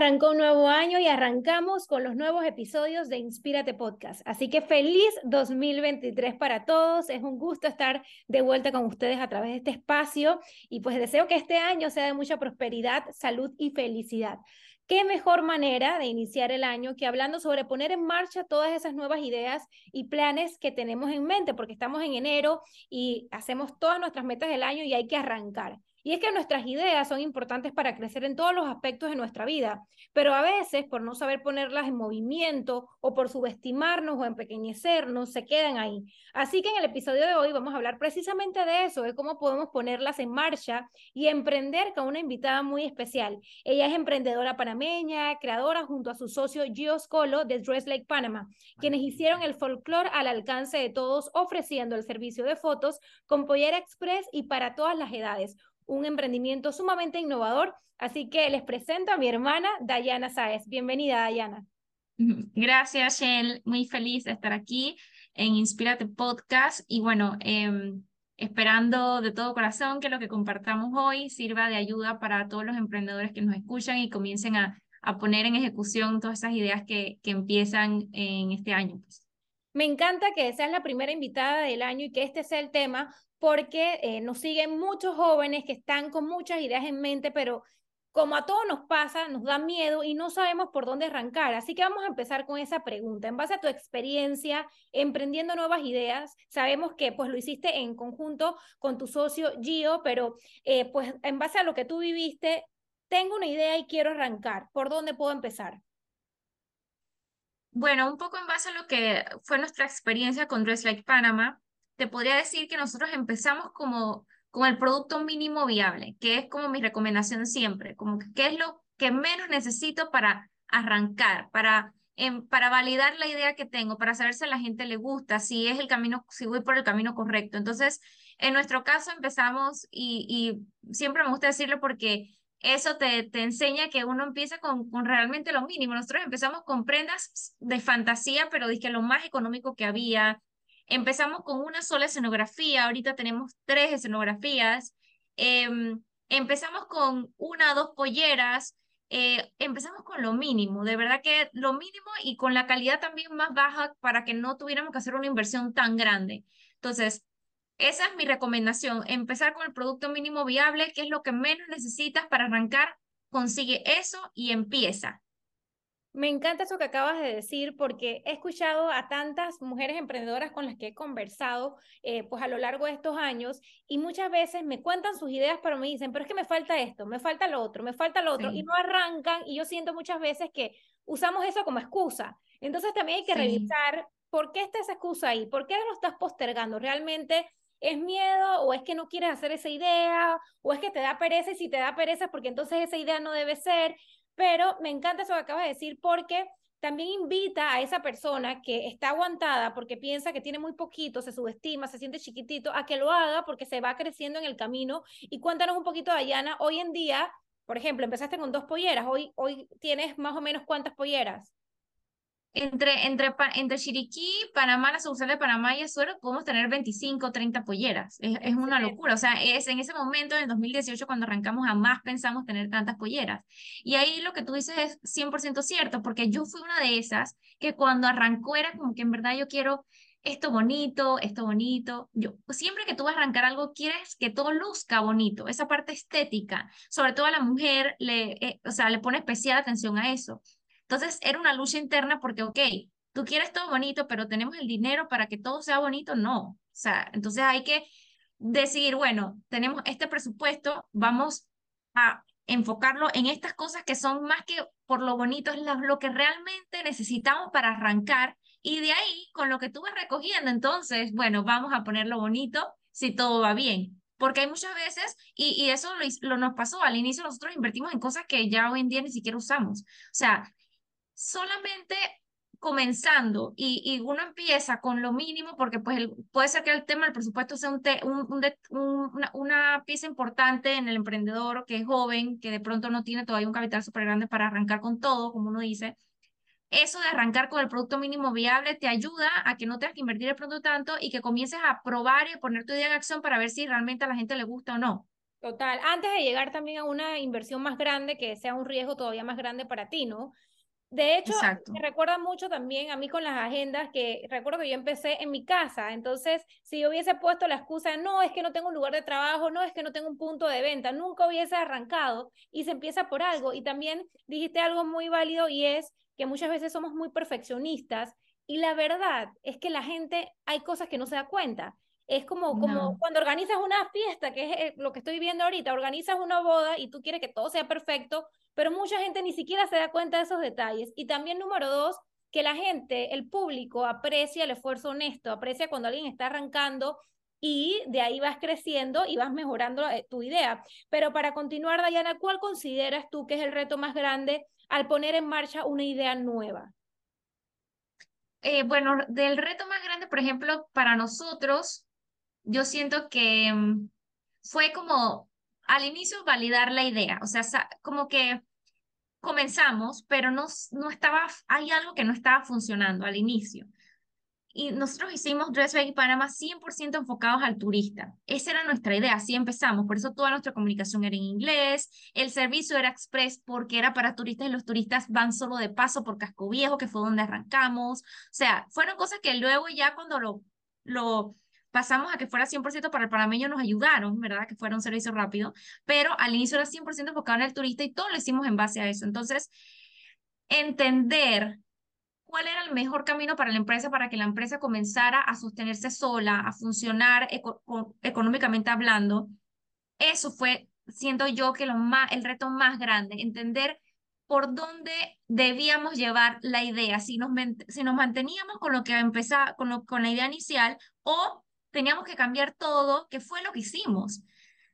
Arrancó un nuevo año y arrancamos con los nuevos episodios de Inspírate Podcast. Así que feliz 2023 para todos. Es un gusto estar de vuelta con ustedes a través de este espacio y pues deseo que este año sea de mucha prosperidad, salud y felicidad. ¿Qué mejor manera de iniciar el año que hablando sobre poner en marcha todas esas nuevas ideas y planes que tenemos en mente? Porque estamos en enero y hacemos todas nuestras metas del año y hay que arrancar. Y es que nuestras ideas son importantes para crecer en todos los aspectos de nuestra vida, pero a veces por no saber ponerlas en movimiento o por subestimarnos o empequeñecernos, se quedan ahí. Así que en el episodio de hoy vamos a hablar precisamente de eso, de cómo podemos ponerlas en marcha y emprender con una invitada muy especial. Ella es emprendedora panameña, creadora junto a su socio Gio Scolo de Dress Lake Panama, quienes hicieron el folclore al alcance de todos ofreciendo el servicio de fotos con Pollera Express y para todas las edades un emprendimiento sumamente innovador. Así que les presento a mi hermana Dayana Sáez. Bienvenida, Dayana. Gracias, Shell. Muy feliz de estar aquí en Inspírate Podcast. Y bueno, em, esperando de todo corazón que lo que compartamos hoy sirva de ayuda para todos los emprendedores que nos escuchan y comiencen a, a poner en ejecución todas esas ideas que, que empiezan en este año. Pues. Me encanta que seas la primera invitada del año y que este sea el tema, porque eh, nos siguen muchos jóvenes que están con muchas ideas en mente, pero como a todos nos pasa, nos da miedo y no sabemos por dónde arrancar. Así que vamos a empezar con esa pregunta. En base a tu experiencia emprendiendo nuevas ideas, sabemos que pues lo hiciste en conjunto con tu socio Gio, pero eh, pues en base a lo que tú viviste, tengo una idea y quiero arrancar. ¿Por dónde puedo empezar? Bueno, un poco en base a lo que fue nuestra experiencia con Dress Like Panama, te podría decir que nosotros empezamos como con el producto mínimo viable, que es como mi recomendación siempre, como que qué es lo que menos necesito para arrancar, para, em, para validar la idea que tengo, para saber si a la gente le gusta, si es el camino, si voy por el camino correcto. Entonces, en nuestro caso empezamos, y, y siempre me gusta decirlo porque eso te, te enseña que uno empieza con, con realmente lo mínimo. Nosotros empezamos con prendas de fantasía, pero dije lo más económico que había, Empezamos con una sola escenografía, ahorita tenemos tres escenografías. Em, empezamos con una o dos polleras. Eh, empezamos con lo mínimo, de verdad que lo mínimo y con la calidad también más baja para que no tuviéramos que hacer una inversión tan grande. Entonces, esa es mi recomendación, empezar con el producto mínimo viable, que es lo que menos necesitas para arrancar, consigue eso y empieza. Me encanta eso que acabas de decir porque he escuchado a tantas mujeres emprendedoras con las que he conversado eh, pues a lo largo de estos años y muchas veces me cuentan sus ideas pero me dicen, pero es que me falta esto, me falta lo otro, me falta lo otro y no arrancan y yo siento muchas veces que usamos eso como excusa. Entonces también hay que revisar por qué está esa excusa ahí, por qué lo estás postergando. ¿Realmente es miedo o es que no quieres hacer esa idea o es que te da pereza y si te da pereza porque entonces esa idea no debe ser? Pero me encanta eso que acabas de decir porque también invita a esa persona que está aguantada porque piensa que tiene muy poquito, se subestima, se siente chiquitito, a que lo haga porque se va creciendo en el camino. Y cuéntanos un poquito, Dayana, hoy en día, por ejemplo, empezaste con dos polleras, hoy, hoy tienes más o menos cuántas polleras. Entre, entre, entre Chiriquí, Panamá, la sucursal de Panamá y Azuero, podemos tener 25, 30 polleras. Es, es una locura. O sea, es en ese momento, en el 2018, cuando arrancamos, jamás pensamos tener tantas polleras. Y ahí lo que tú dices es 100% cierto, porque yo fui una de esas que cuando arrancó era como que en verdad yo quiero esto bonito, esto bonito. Yo, siempre que tú vas a arrancar algo, quieres que todo luzca bonito, esa parte estética. Sobre todo a la mujer, le, eh, o sea, le pone especial atención a eso. Entonces era una lucha interna porque, ok, tú quieres todo bonito, pero tenemos el dinero para que todo sea bonito, no. O sea, entonces hay que decidir, bueno, tenemos este presupuesto, vamos a enfocarlo en estas cosas que son más que por lo bonito, es lo, que realmente necesitamos para arrancar. Y de ahí, con lo que tú vas recogiendo, entonces, bueno, vamos a ponerlo bonito si todo va bien. Porque hay muchas veces, y, y eso lo, lo, nos pasó, al inicio nosotros invertimos en cosas que ya hoy en día ni siquiera usamos. O sea, solamente comenzando y, y, uno empieza con lo mínimo, porque pues puede ser que el tema del presupuesto sea un, un, una, una, pieza importante en el emprendedor que es joven, que de pronto no tiene todavía un capital súper grande para arrancar con todo, como uno dice. Eso de arrancar con el producto mínimo viable te ayuda a que no tengas que invertir el producto tanto y que comiences a probar y poner tu idea en acción para ver si realmente a la gente le gusta o no. Total, antes de llegar también a una inversión más grande, que sea un riesgo todavía más grande para ti, ¿no? De hecho, me recuerda mucho también a mí con las agendas, que recuerdo que yo empecé en mi casa, entonces si yo hubiese puesto la excusa, no, es que no tengo un lugar de trabajo, no, es que no tengo un punto de venta, nunca hubiese arrancado y se empieza por algo. Y también dijiste algo muy válido y es que muchas veces somos muy perfeccionistas y la verdad es que la gente hay cosas que no se da cuenta. Es como, como cuando organizas una fiesta, que es eh, lo que estoy viendo ahorita, organizas una boda y tú quieres que todo sea perfecto, pero mucha gente ni siquiera se da cuenta de esos detalles. Y también número dos, que la gente, el público, aprecia el esfuerzo honesto, aprecia cuando alguien está arrancando y de ahí vas creciendo y vas mejorando eh, tu idea. Pero para continuar, Dayana, ¿cuál consideras tú que es el reto más grande al poner en marcha una idea nueva? Eh, bueno, del reto más grande, por ejemplo, para nosotros, yo siento que mm, fue como al inicio validar la idea, o sea, como que comenzamos, pero no, no estaba, hay algo que no estaba funcionando al inicio. Y nosotros hicimos Dress Baby Panama 100% enfocados al turista. Esa era nuestra idea, así empezamos. Por eso toda nuestra comunicación era en inglés. El servicio era express porque era para turistas y los turistas van solo de paso por Casco Viejo, que fue donde arrancamos. O sea, fueron cosas que luego ya cuando lo, lo pasamos a que fuera 100% para el panameño, nos ayudaron, ¿verdad? Que fuera un servicio rápido, pero al inicio era 100% enfocado en el turista y todo lo hicimos en base a eso. Entonces, entender cuál era el mejor camino para la empresa para que la empresa comenzara a sostenerse sola, a funcionar económicamente hablando, eso fue, siento yo, que lo más, el reto más grande, entender por dónde debíamos llevar la idea, si nos, si nos manteníamos con lo que empezaba, con, con la idea inicial o teníamos que cambiar todo, que fue lo que hicimos.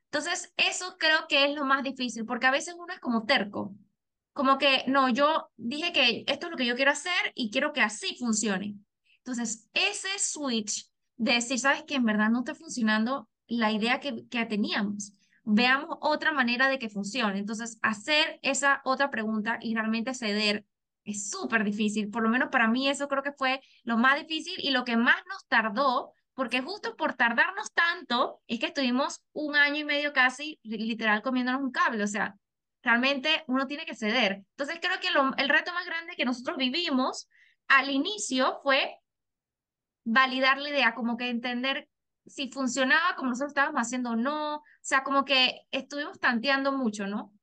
Entonces, eso creo que es lo más difícil, porque a veces uno es como terco, como que, no, yo dije que esto es lo que yo quiero hacer y quiero que así funcione. Entonces, ese switch de decir, sabes que en verdad no está funcionando la idea que, que teníamos, veamos otra manera de que funcione. Entonces, hacer esa otra pregunta y realmente ceder es súper difícil. Por lo menos para mí eso creo que fue lo más difícil y lo que más nos tardó porque justo por tardarnos tanto es que estuvimos un año y medio casi literal comiéndonos un cable, o sea, realmente uno tiene que ceder. Entonces creo que el reto más grande que nosotros vivimos al inicio fue validar la idea, como que entender si funcionaba como nosotros estábamos haciendo o no, o sea, como que estuvimos tanteando mucho, ¿no?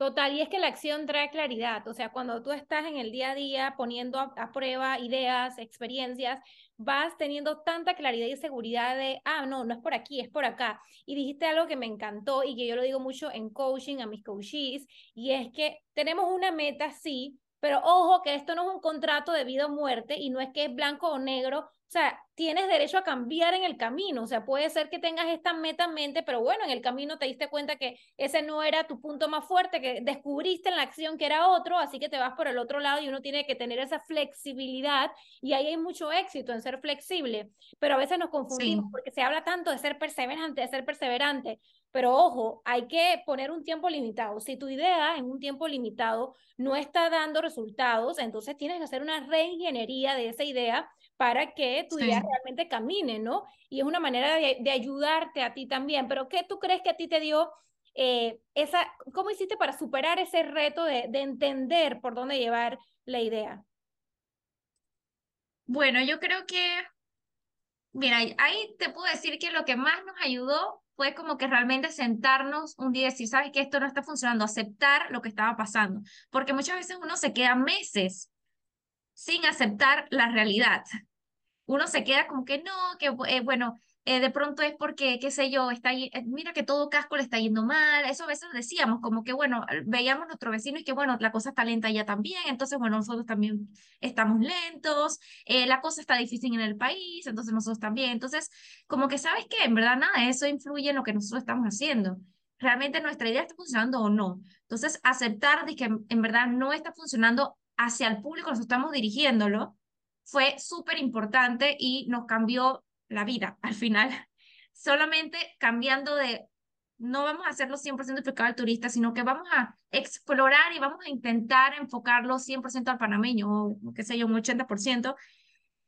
Total, y es que la acción trae claridad, o sea, cuando tú estás en el día a día poniendo a, prueba ideas, experiencias, vas teniendo tanta claridad y seguridad de, ah, no, no es por aquí, es por acá. Y dijiste algo que me encantó y que yo lo digo mucho en coaching a mis coaches, y es que tenemos una meta, sí, pero ojo que esto no es un contrato de vida o muerte y no es que es blanco o negro o sea, tienes derecho a cambiar en el camino. O sea, puede ser que tengas esta meta en mente, pero bueno, en el camino te diste cuenta que ese no era tu punto más fuerte, que descubriste en la acción que era otro, así que te vas por el otro lado y uno tiene que tener esa flexibilidad y ahí hay mucho éxito en ser flexible. Pero a veces nos confundimos porque se habla tanto de ser perseverante, de ser perseverante. Pero ojo, hay que poner un tiempo limitado. Si tu idea en un tiempo limitado no está dando resultados, entonces tienes que hacer una reingeniería de esa idea para que tu idea realmente camine, ¿no? Y es una manera de, ayudarte a ti también. Pero ¿qué tú crees que a ti te dio eh, esa, cómo hiciste para superar ese reto de, de entender por dónde llevar la idea? Bueno, yo creo que, mira, ahí te puedo decir que lo que más nos ayudó fue como que realmente sentarnos un día y decir, sabes que esto no está funcionando, aceptar lo que estaba pasando, porque muchas veces uno se queda meses sin aceptar la realidad uno se queda como que no, que eh, bueno, eh, de pronto es porque, qué sé yo, está eh, mira que todo casco le está yendo mal, eso a veces decíamos, como que bueno, veíamos a nuestro vecino y que bueno, la cosa está lenta ya también, entonces bueno, nosotros también estamos lentos, la cosa está difícil en el país, entonces nosotros también, entonces como que sabes que en verdad nada, eso influye en lo que nosotros estamos haciendo. Realmente nuestra idea está funcionando o no. Entonces, aceptar de que en verdad no está funcionando hacia el público, nosotros estamos dirigiéndolo, fue súper importante y nos cambió la vida al final. Solamente cambiando de, no vamos a hacerlo 100% enfocado al turista, sino que vamos a explorar y vamos a intentar enfocarlo 100% al panameño, o qué sé yo, un 80%.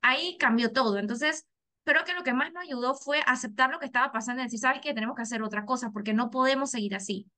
Ahí cambió todo. Entonces, creo que lo que más nos ayudó fue aceptar lo que estaba pasando y decir, sabes que tenemos que hacer otra cosa porque no podemos seguir así.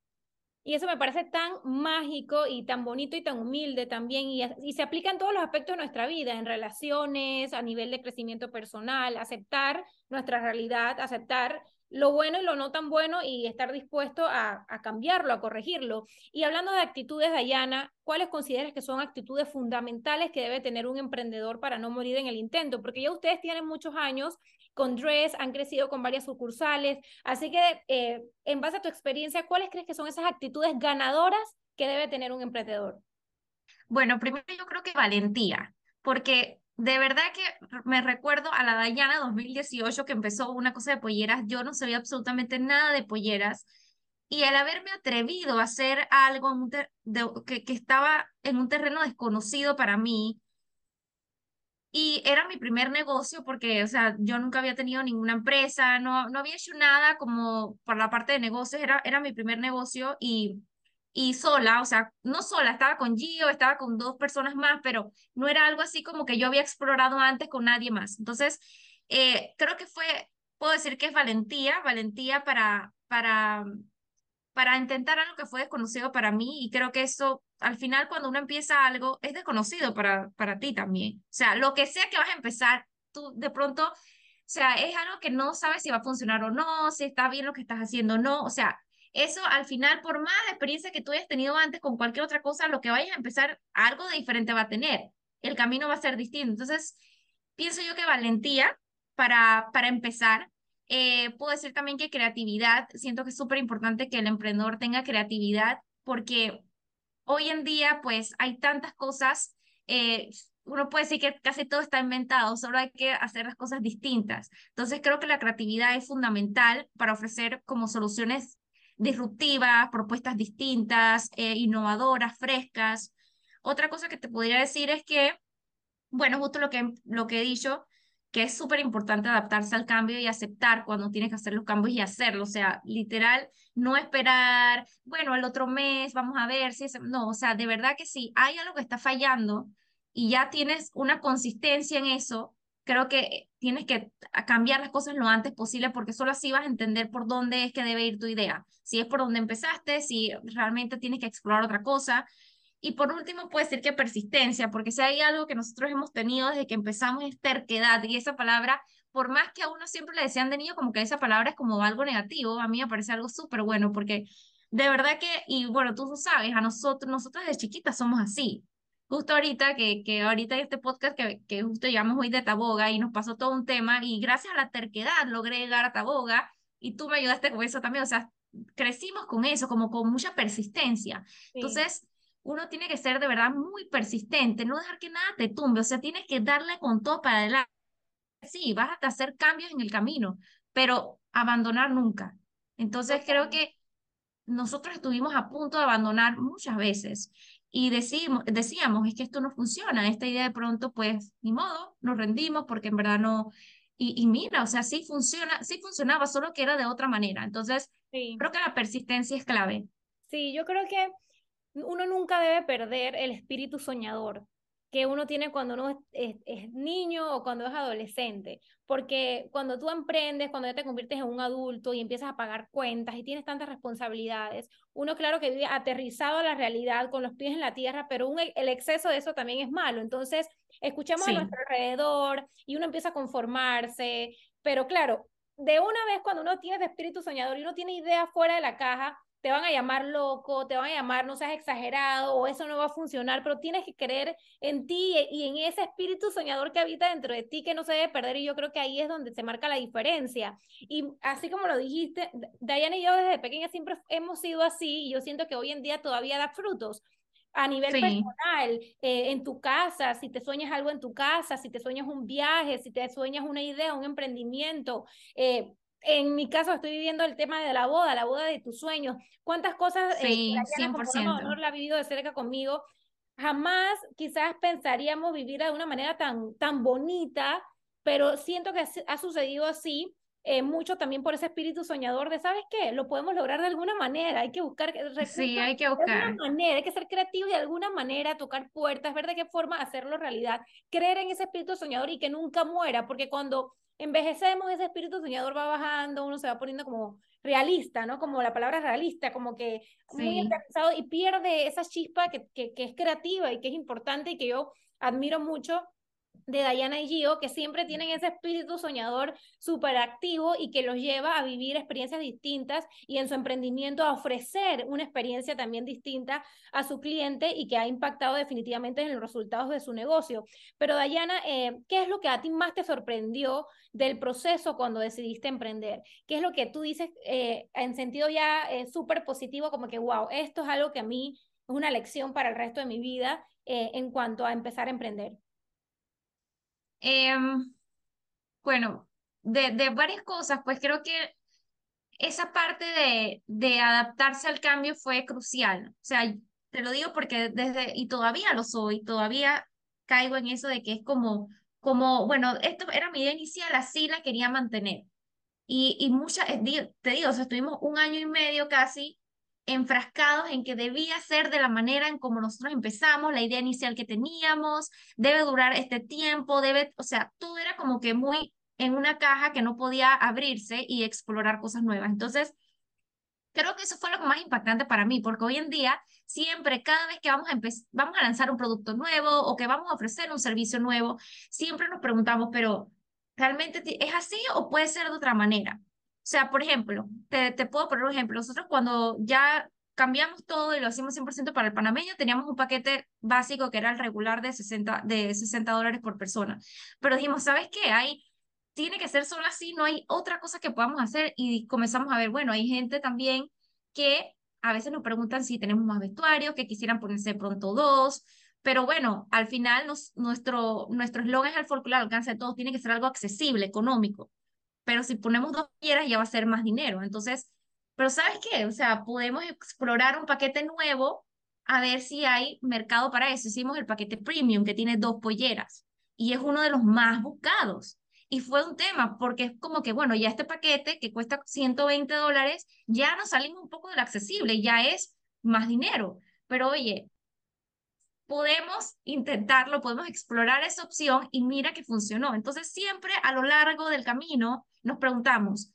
Y eso me parece tan mágico y tan bonito y tan humilde también. Y, se aplica en todos los aspectos de nuestra vida, en relaciones, a nivel de crecimiento personal, aceptar nuestra realidad, aceptar lo bueno y lo no tan bueno y estar dispuesto a, a cambiarlo, a corregirlo. Y hablando de actitudes, Dayana, ¿cuáles consideras que son actitudes fundamentales que debe tener un emprendedor para no morir en el intento? Porque ya ustedes tienen muchos años con Dress, han crecido con varias sucursales, así que eh, en base a tu experiencia, ¿cuáles crees que son esas actitudes ganadoras que debe tener un emprendedor? Bueno, primero yo creo que valentía, porque de verdad que me recuerdo a la Dayana 2018 que empezó una cosa de polleras, yo no sabía absolutamente nada de polleras y el haberme atrevido a hacer algo que, que estaba en un terreno desconocido para mí y era mi primer negocio porque, o sea, yo nunca había tenido ninguna empresa, no, no había hecho nada como por la parte de negocios, era, era mi primer negocio y y sola, o sea, no sola, estaba con Gio, estaba con dos personas más, pero no era algo así como que yo había explorado antes con nadie más. Entonces, eh, creo que fue, puedo decir que es valentía, valentía para, para, para intentar algo que fue desconocido para mí y creo que eso, al final, cuando uno empieza algo, es desconocido para, para ti también. O sea, lo que sea que vas a empezar, tú de pronto, o sea, es algo que no sabes si va a funcionar o no, si está bien lo que estás haciendo o no, o sea, eso al final, por más experiencia que tú hayas tenido antes con cualquier otra cosa, lo que vayas a empezar, algo de diferente va a tener. El camino va a ser distinto. Entonces, pienso yo que valentía para, para empezar. Eh, puedo decir también que creatividad, siento que es súper importante que el emprendedor tenga creatividad porque hoy en día pues hay tantas cosas, eh, uno puede decir que casi todo está inventado, solo hay que hacer las cosas distintas. Entonces creo que la creatividad es fundamental para ofrecer como soluciones disruptivas, propuestas distintas, eh, innovadoras, frescas. Otra cosa que te podría decir es que, bueno, justo lo que, lo que he dicho, que es súper importante adaptarse al cambio y aceptar cuando tienes que hacer los cambios y hacerlo. O sea, literal, no esperar, bueno, el otro mes, vamos a ver si es... No, o sea, de verdad que si hay algo que está fallando y ya tienes una consistencia en eso, creo que tienes que cambiar las cosas lo antes posible porque solo así vas a entender por dónde es que debe ir tu idea. Si es por donde empezaste, si realmente tienes que explorar otra cosa. Y por último, puede ser que persistencia, porque si hay algo que nosotros hemos tenido desde que empezamos es terquedad. Y esa palabra, por más que a uno siempre le decían de niño como que esa palabra es como algo negativo, a mí me parece algo súper bueno porque de verdad que, y bueno, tú sabes, a nosotros, nosotros de chiquitas somos así justo ahorita, que, que ahorita en este podcast que, que justo llevamos hoy de Taboga y nos pasó todo un tema y gracias a la terquedad logré llegar a Taboga y tú me ayudaste con eso también, o sea, crecimos con eso, como con mucha persistencia. Entonces, uno tiene que ser de verdad muy persistente, no dejar que nada te tumbe, o sea, tienes que darle con todo para adelante. Sí, vas a hacer cambios en el camino, pero abandonar nunca. Entonces, creo que nosotros estuvimos a punto de abandonar muchas veces y decimos, decíamos, es que esto no funciona, esta idea de pronto, pues, ni modo, nos rendimos porque en verdad no, y, y mira, o sea, sí funciona, sí funcionaba, solo que era de otra manera. Entonces, creo que la persistencia es clave. Sí, yo creo que uno nunca debe perder el espíritu soñador que uno tiene cuando uno es, niño o cuando es adolescente. Porque cuando tú emprendes, cuando ya te conviertes en un adulto y empiezas a pagar cuentas y tienes tantas responsabilidades, uno claro que vive aterrizado a la realidad con los pies en la tierra, pero un, el exceso de eso también es malo. Entonces, escuchamos a nuestro alrededor y uno empieza a conformarse. Pero claro, de una vez cuando uno tiene ese espíritu soñador y uno tiene ideas fuera de la caja, te van a llamar loco, te van a llamar no seas exagerado o eso no va a funcionar, pero tienes que creer en ti y en ese espíritu soñador que habita dentro de ti que no se debe perder y yo creo que ahí es donde se marca la diferencia. Y así como lo dijiste, Diana y yo desde pequeña siempre hemos sido así y yo siento que hoy en día todavía da frutos a nivel personal, eh, en tu casa, si te sueñas algo en tu casa, si te sueñas un viaje, si te sueñas una idea, un emprendimiento, eh, en mi caso estoy viviendo el tema de la boda, la boda de tus sueños. ¿Cuántas cosas eh, sí, eh, 100%. no la ha vivido de cerca conmigo? Jamás quizás pensaríamos vivir de una manera tan, tan bonita, pero siento que ha sucedido así. Eh, mucho también por ese espíritu soñador de, ¿sabes qué? Lo podemos lograr de alguna manera, hay que buscar sí, hay que buscar. de alguna manera, hay que ser creativo de alguna manera, tocar puertas, ver de qué forma hacerlo realidad, creer en ese espíritu soñador y que nunca muera, porque cuando envejecemos, ese espíritu soñador va bajando, uno se va poniendo como realista, ¿no? Como la palabra realista, como que muy interesado y pierde esa chispa que, que, que es creativa y que es importante y que yo admiro mucho de Diana y Gio, que siempre tienen ese espíritu soñador súper activo y que los lleva a vivir experiencias distintas y en su emprendimiento a ofrecer una experiencia también distinta a su cliente y que ha impactado definitivamente en los resultados de su negocio. Pero Diana, eh, ¿qué es lo que a ti más te sorprendió del proceso cuando decidiste emprender? ¿Qué es lo que tú dices eh, en sentido ya eh, súper positivo, como que, wow, esto es algo que a mí es una lección para el resto de mi vida en cuanto a empezar a emprender? Em, bueno, de, de, varias cosas, pues creo que esa parte de, de adaptarse al cambio fue crucial. O sea, te lo digo porque desde, y todavía lo soy, todavía caigo en eso de que es como, como, bueno, esto era mi idea inicial, así la quería mantener. Y, y muchas, eh, te digo, estuvimos un año y medio casi enfrascados en que debía ser de la manera en como nosotros empezamos, la idea inicial que teníamos, debe durar este tiempo, debe, o sea, todo era como que muy en una caja que no podía abrirse y explorar cosas nuevas. Entonces, creo que eso fue lo más impactante para mí, porque hoy en día, siempre, cada vez que vamos a, vamos a lanzar un producto nuevo o que vamos a ofrecer un servicio nuevo, siempre nos preguntamos, pero ¿realmente es así o puede ser de otra manera? O sea, por ejemplo, te, te puedo poner un ejemplo. Nosotros cuando ya cambiamos todo y lo hicimos 100% para el panameño, teníamos un paquete básico que era el regular de 60, de 60 dólares por persona. Pero dijimos, ¿sabes qué? Hay, tiene que ser solo así, no hay otra cosa que podamos hacer. Y comenzamos a ver, bueno, hay gente también que a veces nos preguntan si tenemos más vestuarios, que quisieran ponerse pronto dos. Pero bueno, al final nos, nuestro nuestro eslogan es el folclore al alcance de todos, tiene que ser algo accesible, económico pero si ponemos dos piedras ya va a ser más dinero. Entonces, pero ¿sabes qué? O sea, podemos explorar un paquete nuevo a ver si hay mercado para eso. Hicimos el paquete premium que tiene dos polleras y es uno de los más buscados. Y fue un tema porque es como que, bueno, ya este paquete que cuesta 120 dólares, ya nos salimos un poco del accesible, ya es más dinero. Pero oye, podemos intentarlo, podemos explorar esa opción y mira que funcionó. Entonces, siempre a lo largo del camino nos preguntamos,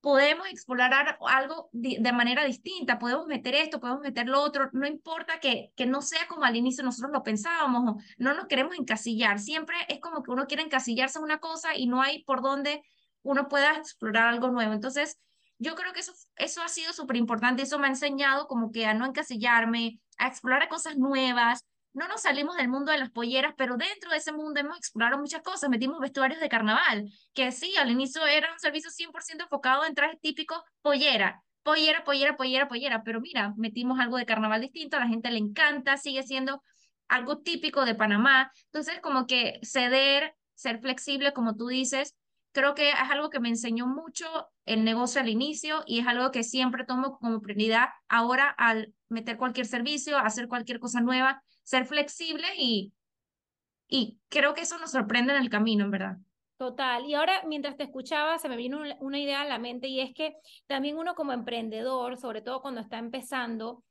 podemos explorar algo de manera distinta, podemos meter esto, podemos meter lo otro, no importa que, que no sea como al inicio nosotros lo pensábamos, no nos queremos encasillar, siempre es como que uno quiere encasillarse en una cosa y no hay por donde uno pueda explorar algo nuevo. Entonces, yo creo que eso, eso ha sido súper importante, eso me ha enseñado como que a no encasillarme, a explorar cosas nuevas. No nos salimos del mundo de las polleras, pero dentro de ese mundo hemos explorado muchas cosas. Metimos vestuarios de carnaval, que sí, al inicio era un servicio 100% enfocado en trajes típicos pollera, pollera, pollera, pollera, pollera, pero mira, metimos algo de carnaval distinto, a la gente le encanta, sigue siendo algo típico de Panamá. Entonces, como que ceder, ser flexible, como tú dices, creo que es algo que me enseñó mucho el negocio al inicio y es algo que siempre tomo como prioridad ahora al meter cualquier servicio, hacer cualquier cosa nueva, ser flexible y, y creo que eso nos sorprende en el camino, en verdad. Total. Y ahora, mientras te escuchaba, se me vino una idea a la mente y es que también uno como emprendedor, sobre todo cuando está empezando,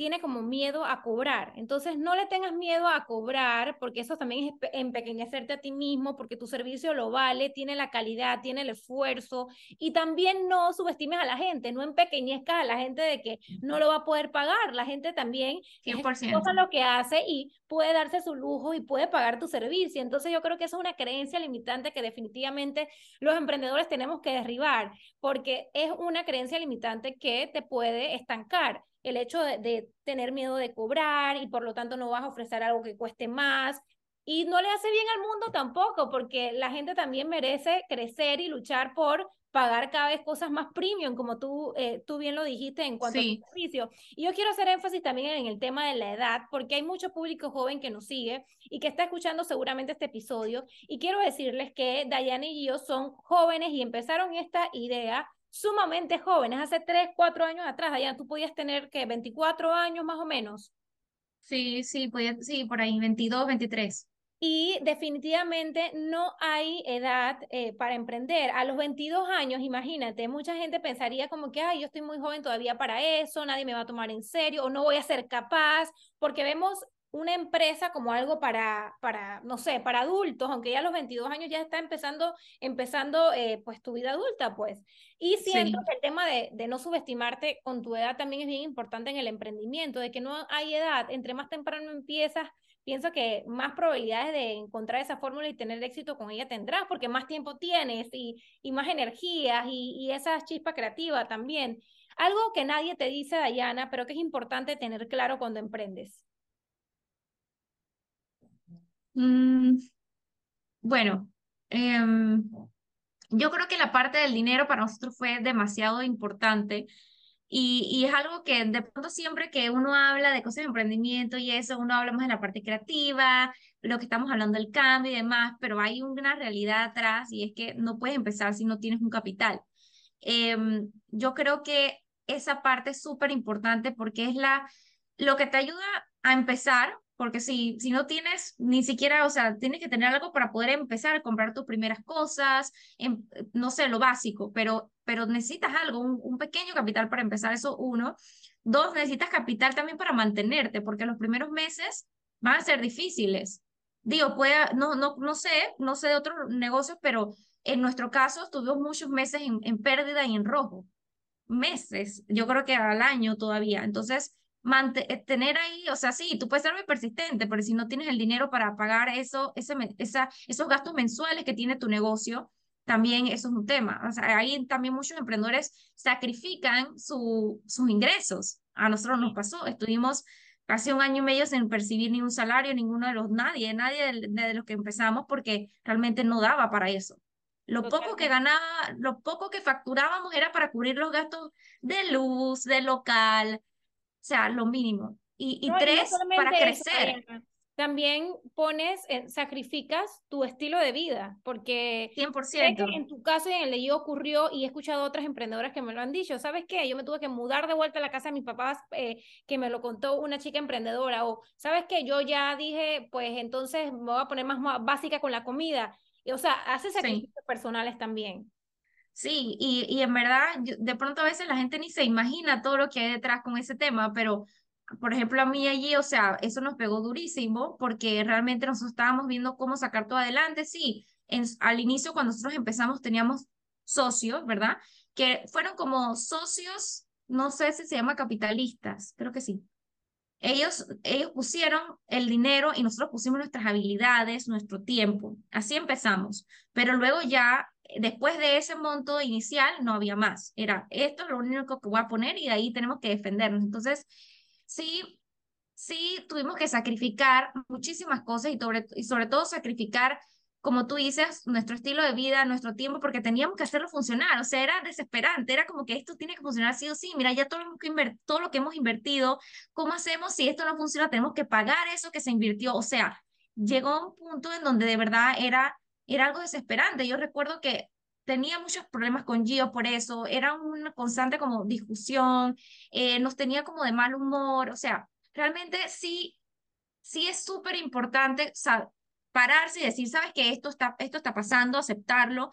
tiene como miedo a cobrar. Entonces, no le tengas miedo a cobrar, porque eso también es empequeñecerte a ti mismo, porque tu servicio lo vale, tiene la calidad, tiene el esfuerzo, y también no subestimes a la gente, no empequeñezcas a la gente de que no lo va a poder pagar. La gente también 100%. cosa lo que hace y puede darse su lujo y puede pagar tu servicio. Entonces, yo creo que eso es una creencia limitante que definitivamente los emprendedores tenemos que derribar, porque es una creencia limitante que te puede estancar el hecho de, tener miedo de cobrar y por lo tanto no vas a ofrecer algo que cueste más. Y no le hace bien al mundo tampoco, porque la gente también merece crecer y luchar por pagar cada vez cosas más premium, como tú, eh, tú bien lo dijiste en cuanto a servicio. Y yo quiero hacer énfasis también en el tema de la edad, porque hay mucho público joven que nos sigue y que está escuchando seguramente este episodio. Y quiero decirles que Dayane y yo son jóvenes y empezaron esta idea sumamente jóvenes, hace 3, 4 años atrás, allá tú podías tener que 24 años más o menos. Sí, sí, podía, sí, por ahí, 22, 23. Y definitivamente no hay edad eh, para emprender. A los 22 años, imagínate, mucha gente pensaría como que, ay, yo estoy muy joven todavía para eso, nadie me va a tomar en serio o no voy a ser capaz, porque vemos una empresa como algo para, para, no sé, para adultos, aunque ya a los 22 años ya está empezando, empezando eh, pues tu vida adulta, pues. Y siento que el tema de, de, no subestimarte con tu edad también es bien importante en el emprendimiento, de que no hay edad, entre más temprano empiezas, pienso que más probabilidades de encontrar esa fórmula y tener éxito con ella tendrás, porque más tiempo tienes y, y más energías y, y esa chispa creativa también. Algo que nadie te dice, Dayana, pero que es importante tener claro cuando emprendes. Mm, bueno, em, yo creo que la parte del dinero para nosotros fue demasiado importante y, y, es algo que de pronto siempre que uno habla de cosas de emprendimiento y eso, uno habla más de la parte creativa, lo que estamos hablando del cambio y demás, pero hay una realidad atrás y es que no puedes empezar si no tienes un capital. Em, yo creo que esa parte es súper importante porque es la, lo que te ayuda a empezar porque si, si no tienes ni siquiera, o sea, tienes que tener algo para poder empezar a comprar tus primeras cosas, en, no sé, lo básico, pero, pero necesitas algo, un, pequeño capital para empezar, eso uno. Dos, necesitas capital también para mantenerte, porque los primeros meses van a ser difíciles. Digo, puede, no, no, no sé, no sé de otros negocios, pero en nuestro caso tuvimos muchos meses en, en pérdida y en rojo. Meses, yo creo que al año todavía. Entonces, tener ahí, o sea, sí, tú puedes ser muy persistente, pero si no tienes el dinero para pagar eso, ese, esa, esos gastos mensuales que tiene tu negocio, también eso es un tema. O sea, ahí también muchos emprendedores sacrifican su, sus ingresos. A nosotros nos pasó, estuvimos casi un año y medio sin percibir ni un salario, ninguno de los, nadie, nadie de, de los que empezamos, porque realmente no daba para eso. Lo poco que ganaba, lo poco que facturábamos era para cubrir los gastos de luz, de local, sea, lo mínimo. Y, y tres, para crecer. también pones, sacrificas tu estilo de vida, porque 100%. en tu caso y en el de yo ocurrió y he escuchado a otras emprendedoras que me lo han dicho, ¿sabes qué? Yo me tuve que mudar de vuelta a la casa de mis papás, eh, que me lo contó una chica emprendedora, o ¿sabes qué? Yo ya dije, pues entonces me voy a poner más básica con la comida. o sea, hace sacrificios personales también. Sí, y, y en verdad, de pronto a veces la gente ni se imagina todo lo que hay detrás con ese tema, pero por ejemplo, a mí allí, o sea, eso nos pegó durísimo porque realmente nosotros estábamos viendo cómo sacar todo adelante. Sí, en, al inicio cuando nosotros empezamos teníamos socios, ¿verdad? Que fueron como socios, no sé si se llama capitalistas, creo que sí. Ellos, ellos pusieron el dinero y nosotros pusimos nuestras habilidades, nuestro tiempo. Así empezamos. Pero luego ya después de ese monto inicial no había más. Era esto es lo único que voy a poner y de ahí tenemos que defendernos. Entonces, sí, sí tuvimos que sacrificar muchísimas cosas y sobre, y sobre todo sacrificar, como tú dices, nuestro estilo de vida, nuestro tiempo, porque teníamos que hacerlo funcionar. O sea, era desesperante, era como que esto tiene que funcionar sí o sí. Mira, ya todo lo que, todo lo que hemos invertido, ¿cómo hacemos si esto no funciona? Tenemos que pagar eso que se invirtió. O sea, llegó un punto en donde de verdad era era algo desesperante. Yo recuerdo que tenía muchos problemas con Gio por eso, era una constante como discusión, eh, nos tenía como de mal humor, o sea, realmente sí, sí es súper importante pararse y decir, sabes que esto está, esto está pasando, aceptarlo,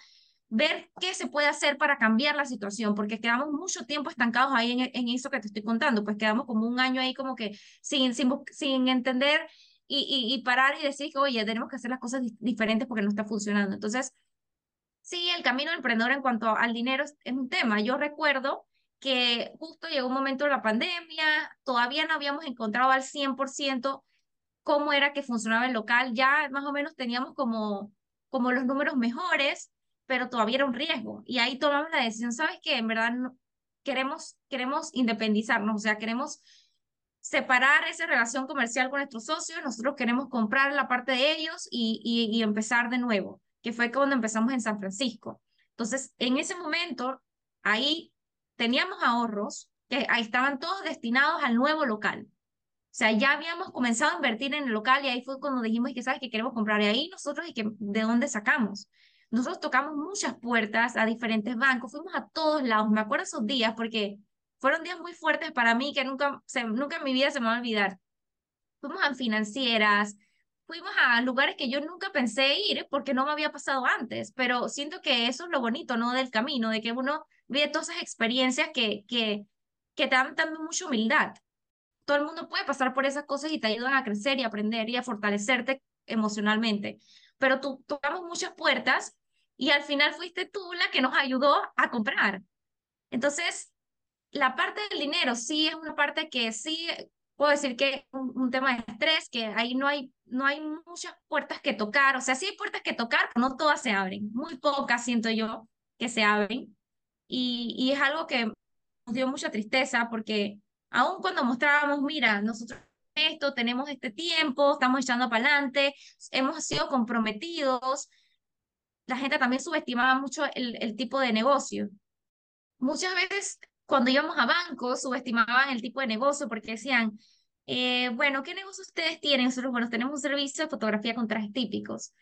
ver qué se puede hacer para cambiar la situación, porque quedamos mucho tiempo estancados ahí en, en eso que te estoy contando, pues quedamos como un año ahí como que sin, sin, sin entender y, y, parar y decir que, oye, tenemos que hacer las cosas diferentes porque no está funcionando. Entonces, sí, el camino del emprendedor en cuanto al dinero es, un tema. Yo recuerdo que justo llegó un momento de la pandemia, todavía no habíamos encontrado al 100% cómo era que funcionaba el local, ya más o menos teníamos como, como los números mejores, pero todavía era un riesgo. Y ahí tomamos la decisión, ¿sabes qué? En verdad no, queremos, queremos independizarnos, o sea, queremos separar esa relación comercial con nuestros socios, nosotros queremos comprar la parte de ellos y, y, empezar de nuevo, que fue cuando empezamos en San Francisco. Entonces, en ese momento, ahí teníamos ahorros que ahí estaban todos destinados al nuevo local. O sea, ya habíamos comenzado a invertir en el local y ahí fue cuando dijimos que sabes que queremos comprar. Y ahí nosotros, y que, ¿de dónde sacamos? Nosotros tocamos muchas puertas a diferentes bancos, fuimos a todos lados. Me acuerdo esos días porque fueron días muy fuertes para mí que nunca, nunca en mi vida se me va a olvidar. Fuimos a financieras, fuimos a lugares que yo nunca pensé ir porque no me había pasado antes, pero siento que eso es lo bonito, ¿no? Del camino, de que uno vive todas esas experiencias que, que, que te dan también mucha humildad. todo el mundo puede pasar por esas cosas y te ayudan a crecer y aprender y a fortalecerte emocionalmente. Pero tú tocamos muchas puertas y al final fuiste tú la que nos ayudó a comprar. Entonces, la parte del dinero sí es una parte que sí puedo decir que un, tema de estrés, que ahí no hay, no hay muchas puertas que tocar, o sea, sí hay puertas que tocar, pero no todas se abren, muy pocas siento yo que se abren. Y, y es algo que nos dio mucha tristeza porque aun cuando mostrábamos, mira, nosotros esto, tenemos este tiempo, estamos echando para adelante, hemos sido comprometidos, la gente también subestimaba mucho el, el tipo de negocio. Muchas veces cuando íbamos a bancos subestimaban el tipo de negocio porque decían, eh, bueno, ¿qué negocio ustedes tienen? Nosotros, bueno, tenemos un servicio de fotografía con trajes típicos.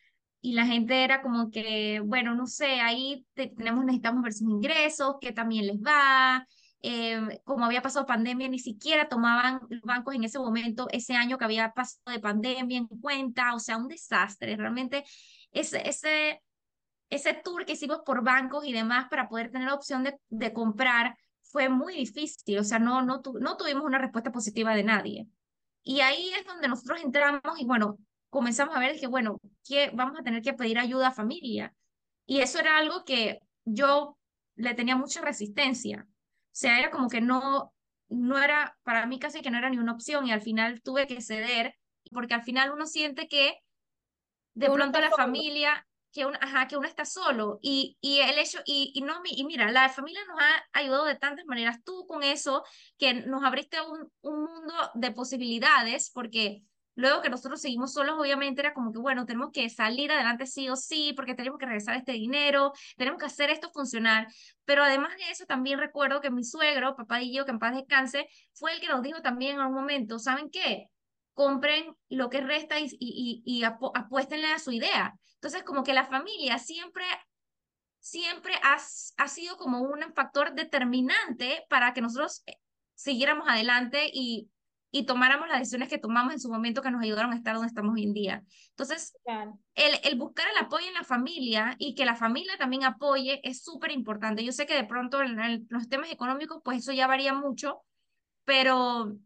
Y la gente era como que, bueno, no sé, ahí tenemos, necesitamos ver sus ingresos, qué también les va. Eh, como había pasado pandemia, ni siquiera tomaban los bancos en ese momento, ese año que había pasado de pandemia en cuenta, o sea, un desastre. Realmente ese, ese, ese tour que hicimos por bancos y demás para poder tener la opción de, de comprar fue muy difícil, o sea, no, no, no tuvimos una respuesta positiva de nadie. Y ahí es donde nosotros entramos y bueno, comenzamos a ver que, bueno, que vamos a tener que pedir ayuda a familia. Y eso era algo que yo le tenía mucha resistencia. O sea, era como que no, no era, para mí casi que no era ni una opción y al final tuve que ceder, porque al final uno siente que de pronto la familia que uno, ajá, que uno está solo y, y el hecho, y, y, no, y mira, la familia nos ha ayudado de tantas maneras, tú con eso, que nos abriste un, un mundo de posibilidades, porque luego que nosotros seguimos solos, obviamente era como que, bueno, tenemos que salir adelante sí o sí, porque tenemos que regresar este dinero, tenemos que hacer esto funcionar, pero además de eso, también recuerdo que mi suegro, yo, que en paz descanse, fue el que nos dijo también en un momento, ¿saben qué? Compren lo que resta y, y, y, apuéstenle a su idea. Entonces, como que la familia siempre, siempre ha, ha sido como un factor determinante para que nosotros eh, siguiéramos adelante y, y tomáramos las decisiones que tomamos en su momento que nos ayudaron a estar donde estamos hoy en día. Entonces, el, el, buscar el apoyo en la familia y que la familia también apoye es súper importante. Yo sé que de pronto en, los temas económicos, pues eso ya varía mucho, pero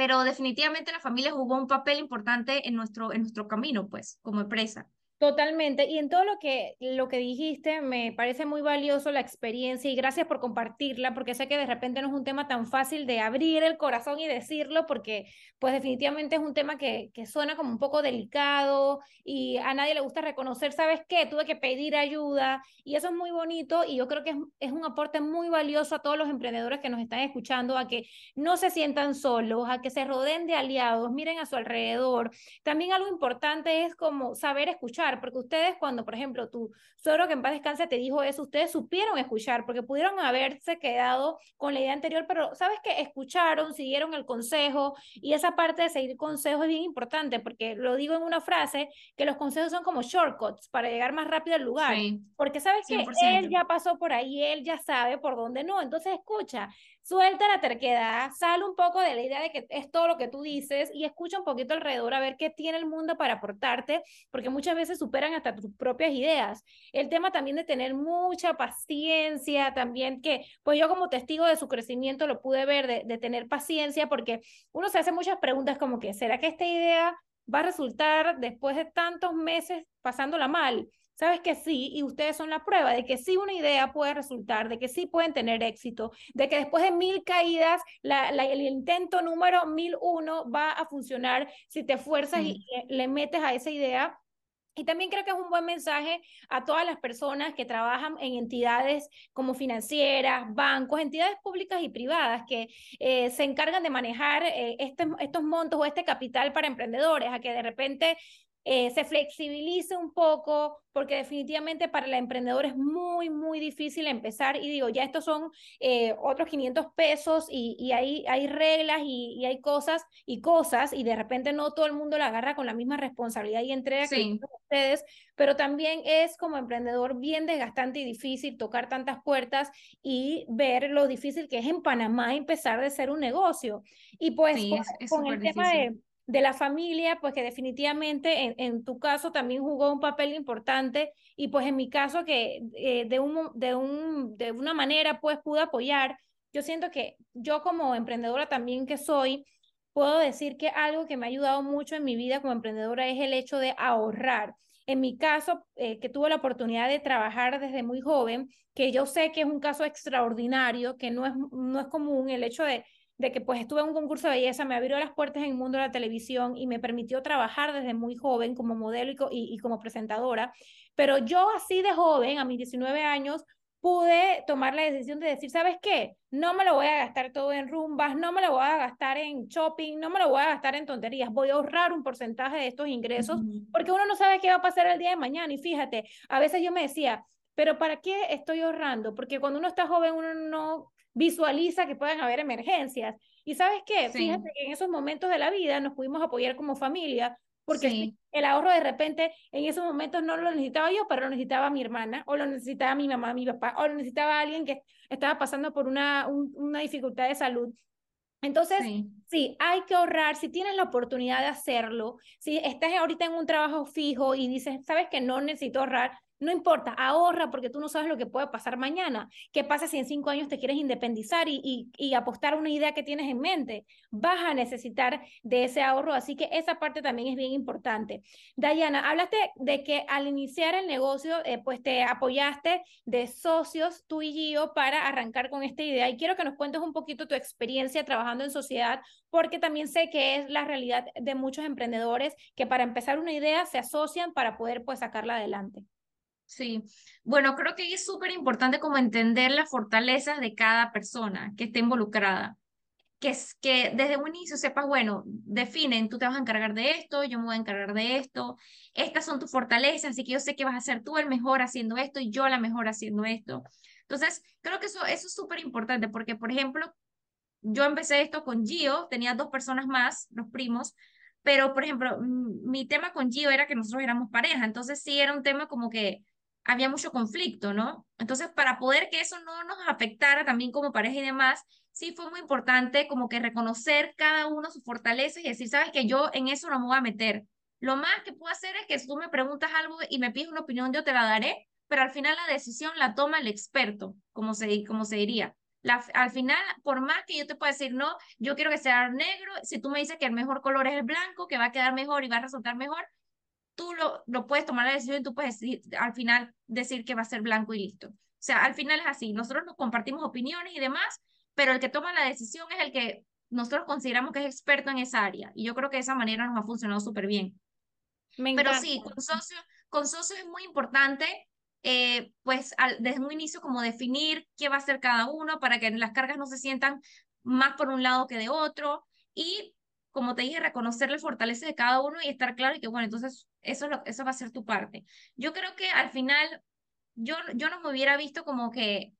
pero definitivamente la familia jugó un papel importante en nuestro, en nuestro camino, pues, como empresa. Totalmente. Y en todo lo que, lo que dijiste, me parece muy valioso la experiencia y gracias por compartirla, porque sé que de repente no es un tema tan fácil de abrir el corazón y decirlo, porque pues definitivamente es un tema que, que suena como un poco delicado y a nadie le gusta reconocer, ¿sabes qué? Tuve que pedir ayuda y eso es muy bonito y yo creo que es, es un aporte muy valioso a todos los emprendedores que nos están escuchando, a que no se sientan solos, a que se rodeen de aliados, miren a su alrededor. También algo importante es como saber escuchar porque ustedes cuando, por ejemplo, tu suegro que en paz descanse te dijo eso, ustedes supieron escuchar, porque pudieron haberse quedado con la idea anterior, pero sabes que escucharon, siguieron el consejo y esa parte de seguir consejos es bien importante, porque lo digo en una frase, que los consejos son como shortcuts para llegar más rápido al lugar, porque sabes que él ya pasó por ahí, él ya sabe por dónde no, entonces escucha, suelta la terquedad, sale un poco de la idea de que es todo lo que tú dices y escucha un poquito alrededor a ver qué tiene el mundo para aportarte, porque muchas veces superan hasta tus propias ideas. El tema también de tener mucha paciencia, también que, pues yo como testigo de su crecimiento lo pude ver, de, de tener paciencia, porque uno se hace muchas preguntas como que, ¿será que esta idea va a resultar después de tantos meses pasándola mal? Sabes que sí, y ustedes son la prueba de que sí una idea puede resultar, de que sí pueden tener éxito, de que después de mil caídas, la, el intento número mil uno va a funcionar si te esfuerzas y le metes a esa idea. Y también creo que es un buen mensaje a todas las personas que trabajan en entidades como financieras, bancos, entidades públicas y privadas que eh, se encargan de manejar eh, este, estos montos o este capital para emprendedores, a que de repente eh, se flexibilice un poco, porque definitivamente para el emprendedor es muy, muy difícil empezar. Y digo, ya estos son eh, otros 500 pesos y, y hay, hay reglas y, y, hay cosas y cosas, y de repente no todo el mundo la agarra con la misma responsabilidad y entrega que ustedes, pero también es como emprendedor bien desgastante y difícil tocar tantas puertas y ver lo difícil que es en Panamá empezar de ser un negocio. Y pues con, el tema de de la familia, pues que definitivamente en, en, tu caso también jugó un papel importante y pues en mi caso que eh, de, un, de, un, de una manera pues pude apoyar. Yo siento que yo como emprendedora también que soy, puedo decir que algo que me ha ayudado mucho en mi vida como emprendedora es el hecho de ahorrar. En mi caso, eh, que tuve la oportunidad de trabajar desde muy joven, que yo sé que es un caso extraordinario, que no es, no es común el hecho de, de que pues estuve en un concurso de belleza, me abrió las puertas en el mundo de la televisión y me permitió trabajar desde muy joven como modelo y, y como presentadora. Pero yo así de joven, a mis 19 años, pude tomar la decisión de decir, ¿sabes qué? No me lo voy a gastar todo en rumbas, no me lo voy a gastar en shopping, no me lo voy a gastar en tonterías, voy a ahorrar un porcentaje de estos ingresos porque uno no sabe qué va a pasar el día de mañana. Y fíjate, a veces yo me decía, pero ¿para qué estoy ahorrando? Porque cuando uno está joven uno no visualiza que puedan haber emergencias. Y sabes qué, fíjate que en esos momentos de la vida nos pudimos apoyar como familia, porque el ahorro de repente en esos momentos no lo necesitaba yo, pero lo necesitaba mi hermana, o lo necesitaba mi mamá, mi papá, o lo necesitaba alguien que estaba pasando por una, una dificultad de salud. Entonces, sí. hay que ahorrar, si tienes la oportunidad de hacerlo, si estás ahorita en un trabajo fijo y dices, sabes que no necesito ahorrar, no importa, ahorra porque tú no sabes lo que puede pasar mañana. ¿Qué pasa si en cinco años te quieres independizar y, apostar a una idea que tienes en mente? Vas a necesitar de ese ahorro, así que esa parte también es bien importante. Dayana, hablaste de que al iniciar el negocio, eh, pues te apoyaste de socios, tú y Gio, para arrancar con esta idea. Y quiero que nos cuentes un poquito tu experiencia trabajando en sociedad, porque también sé que es la realidad de muchos emprendedores que para empezar una idea se asocian para poder pues sacarla adelante. Sí, bueno, creo que es súper importante como entender las fortalezas de cada persona que esté involucrada. Que es que desde un inicio sepas, bueno, definen, tú te vas a encargar de esto, yo me voy a encargar de esto, estas son tus fortalezas, así que yo sé que vas a ser tú el mejor haciendo esto y yo la mejor haciendo esto. Entonces, creo que eso, eso es súper importante porque, por ejemplo, yo empecé esto con Gio, tenía dos personas más, los primos, pero, por ejemplo, mi tema con Gio era que nosotros éramos pareja, entonces sí era un tema como que había mucho conflicto, ¿no? Entonces, para poder que eso no nos afectara también como pareja y demás, sí fue muy importante como que reconocer cada uno sus fortalezas y decir, sabes que yo en eso no me voy a meter. Lo más que puedo hacer es que si tú me preguntas algo y me pides una opinión, yo te la daré, pero al final la decisión la toma el experto, como se, como se diría. La, al final, por más que yo te pueda decir, no, yo quiero que sea negro, si tú me dices que el mejor color es el blanco, que va a quedar mejor y va a resultar mejor, tú lo, lo puedes tomar la decisión y tú puedes decir, al final decir que va a ser blanco y listo. O sea, al final es así. Nosotros nos compartimos opiniones y demás, pero el que toma la decisión es el que nosotros consideramos que es experto en esa área. Y yo creo que de esa manera nos ha funcionado súper bien. pero sí, con socios, con socios es muy importante, eh, pues desde un inicio como definir qué va a hacer cada uno para que las cargas no se sientan más por un lado que de otro. Y como te dije, reconocer las fortalezas de cada uno y estar claro y que, bueno, entonces eso, eso va a ser tu parte. Yo creo que al final, yo, yo no me hubiera visto como que,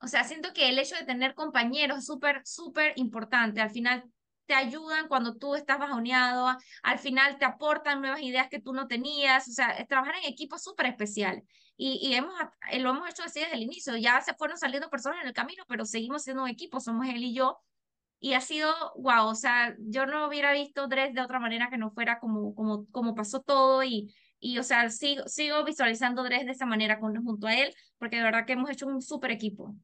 o sea, siento que el hecho de tener compañeros es súper, súper importante. Al final te ayudan cuando tú estás bajoneado, al final te aportan nuevas ideas que tú no tenías, o sea, trabajar en equipo es súper especial. Y, y hemos, lo hemos hecho así desde el inicio, ya se fueron saliendo personas en el camino, pero seguimos siendo un equipo, somos él y yo, y ha sido, wow, o sea, yo no hubiera visto Dress de otra manera que no fuera como, como, como pasó todo y, y o sea, sigo, sigo visualizando Dress de esa manera con, junto a él, porque de verdad que hemos hecho un súper equipo.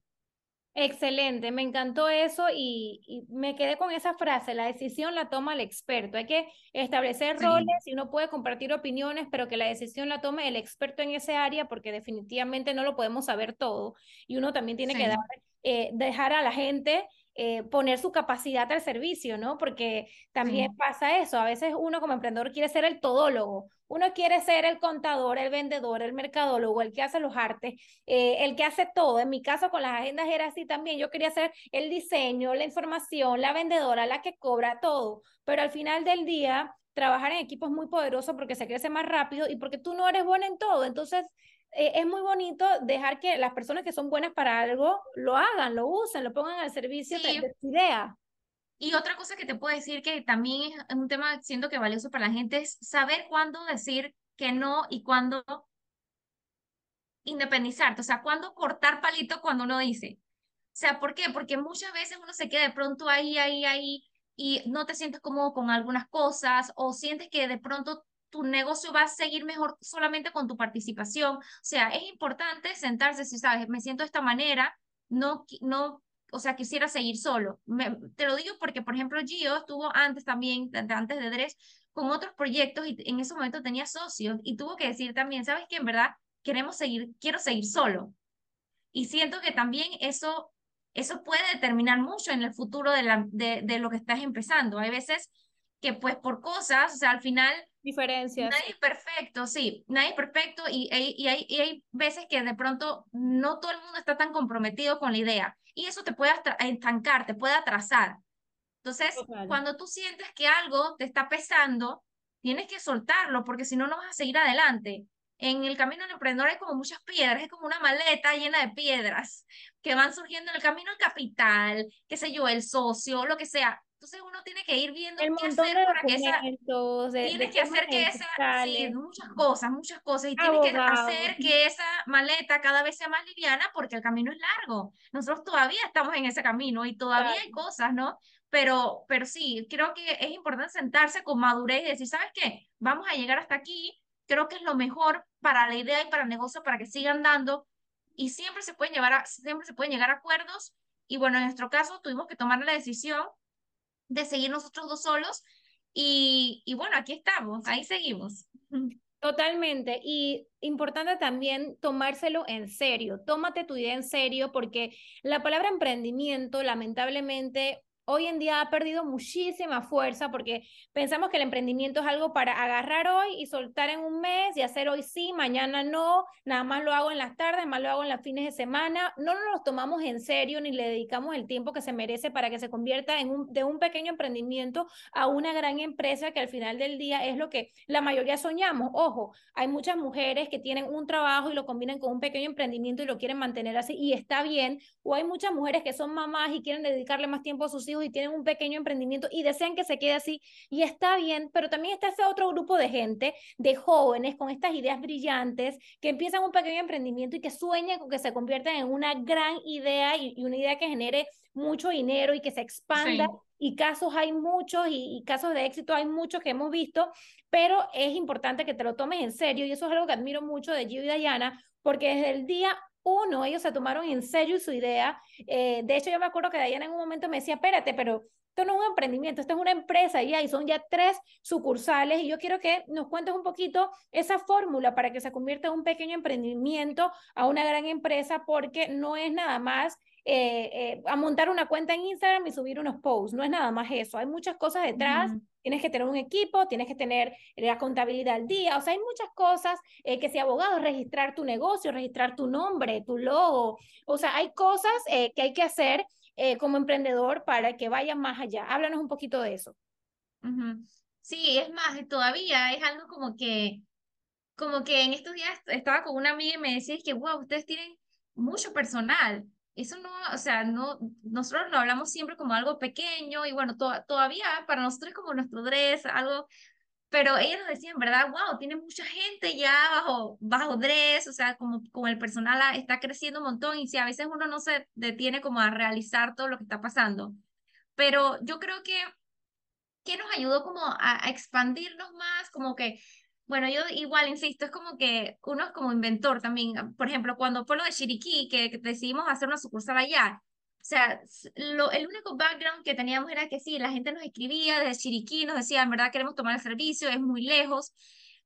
Excelente, me encantó eso y, y, me quedé con esa frase, la decisión la toma el experto. Hay que establecer roles y uno puede compartir opiniones, pero que la decisión la tome el experto en ese área porque definitivamente no lo podemos saber todo y uno también tiene que dar, eh, dejar a la gente eh, poner su capacidad al servicio, ¿no? Porque también pasa eso, a veces uno como emprendedor quiere ser el todólogo, uno quiere ser el contador, el vendedor, el mercadólogo, el que hace los artes, eh, el que hace todo. En mi caso con las agendas era así también, yo quería hacer el diseño, la información, la vendedora, la que cobra todo, pero al final del día trabajar en equipo es muy poderoso porque se crece más rápido y porque tú no eres buena en todo. Entonces, eh, es muy bonito dejar que las personas que son buenas para algo lo hagan, lo usen, lo pongan al servicio de, tu idea. Y otra cosa que te puedo decir que también es un tema, siento que valioso para la gente, es saber cuándo decir que no y cuándo independizarte, o sea, cuándo cortar palito cuando uno dice. O sea, ¿por qué? Porque muchas veces uno se queda de pronto ahí, ahí, ahí, y no te sientes cómodo con algunas cosas, o sientes que de pronto tu negocio va a seguir mejor solamente con tu participación. O sea, es importante sentarse si sabes, me siento de esta manera, no, no o sea, quisiera seguir solo. te lo digo porque, por ejemplo, Gio estuvo antes también, antes de Dres, con otros proyectos y en ese momento tenía socios y tuvo que decir también, ¿sabes qué? En verdad, queremos seguir, quiero seguir solo. Y siento que también eso, eso puede determinar mucho en el futuro de, la, de lo que estás empezando. Hay veces que pues por cosas, o sea, al final... Diferencias. Nadie es perfecto, sí, nadie es perfecto y, y, hay, y hay veces que de pronto no todo el mundo está tan comprometido con la idea y eso te puede estancar, te puede atrasar. Entonces, cuando tú sientes que algo te está pesando, tienes que soltarlo porque si no, no vas a seguir adelante. En el camino del emprendedor hay como muchas piedras, es como una maleta llena de piedras que van surgiendo en el camino del capital, qué sé yo, el socio, lo que sea. Entonces uno tiene que ir viendo qué hacer para que esa... tiene que hacer que esa... Sí, muchas cosas, muchas cosas. Y tiene que hacer que esa maleta cada vez sea más liviana porque el camino es largo. Nosotros todavía estamos en ese camino y todavía hay cosas, ¿no? Pero, pero sí, creo que es importante sentarse con madurez y decir, ¿sabes qué? Vamos a llegar hasta aquí. Creo que es lo mejor para la idea y para el negocio para que sigan dando. Y siempre se pueden, llevar a, siempre se pueden llegar a acuerdos. Y bueno, en nuestro caso tuvimos que tomar la decisión de seguir nosotros dos solos. Y, y bueno, aquí estamos, ahí seguimos. Totalmente. Y importante también tomárselo en serio. Tómate tu idea en serio porque la palabra emprendimiento, lamentablemente, hoy en día ha perdido muchísima fuerza porque pensamos que el emprendimiento es algo para agarrar hoy y soltar en un mes y hacer hoy sí, mañana no, nada más lo hago en las tardes, más lo hago en los fines de semana. No nos lo tomamos en serio ni le dedicamos el tiempo que se merece para que se convierta en un, de un pequeño emprendimiento a una gran empresa que al final del día es lo que la mayoría soñamos. Ojo, hay muchas mujeres que tienen un trabajo y lo combinan con un pequeño emprendimiento y lo quieren mantener así y está bien. O hay muchas mujeres que son mamás y quieren dedicarle más tiempo a sus hijos y tienen un pequeño emprendimiento y desean que se quede así y está bien, pero también está ese otro grupo de gente, de jóvenes con estas ideas brillantes que empiezan un pequeño emprendimiento y que sueñan con que se conviertan en una gran idea y, una idea que genere mucho dinero y que se expanda. Y casos hay muchos y, casos de éxito hay muchos que hemos visto, pero es importante que te lo tomes en serio y eso es algo que admiro mucho de Gio y Diana, porque desde el día uno, ellos se tomaron en serio su idea. Eh, de hecho, yo me acuerdo que Diana en un momento me decía, espérate, pero esto no es un emprendimiento, esto es una empresa y son ya tres sucursales y yo quiero que nos cuentes un poquito esa fórmula para que se convierta en un pequeño emprendimiento a una gran empresa porque no es nada más eh, eh, a montar una cuenta en Instagram y subir unos posts, no es nada más eso, hay muchas cosas detrás. Tienes que tener un equipo, tienes que tener la contabilidad al día, o sea, hay muchas cosas eh, que si abogado, registrar tu negocio, registrar tu nombre, tu logo, o sea, hay cosas que hay que hacer eh, como emprendedor para que vaya más allá. Háblanos un poquito de eso. Sí, es más, todavía es algo como que, como que en estos días estaba con una amiga y me decía que, wow, ustedes tienen mucho personal. Eso no, o sea, no, nosotros lo hablamos siempre como algo pequeño y bueno, todavía para nosotros es como nuestro dress, algo pero ellos nos decían, ¿verdad? Wow, tiene mucha gente ya bajo, bajo dress, o sea, como, como el personal está creciendo un montón y si a veces uno no se detiene como a realizar todo lo que está pasando. Pero yo creo que, que nos ayudó como a, expandirnos más, como que, bueno, yo igual insisto, es como que uno es como inventor también. Por ejemplo, cuando fue lo de Chiriquí, que, que decidimos hacer una sucursal allá, o sea, lo, el único background que teníamos era que sí, la gente nos escribía desde Chiriquí, nos decía, en verdad queremos tomar el servicio, es muy lejos,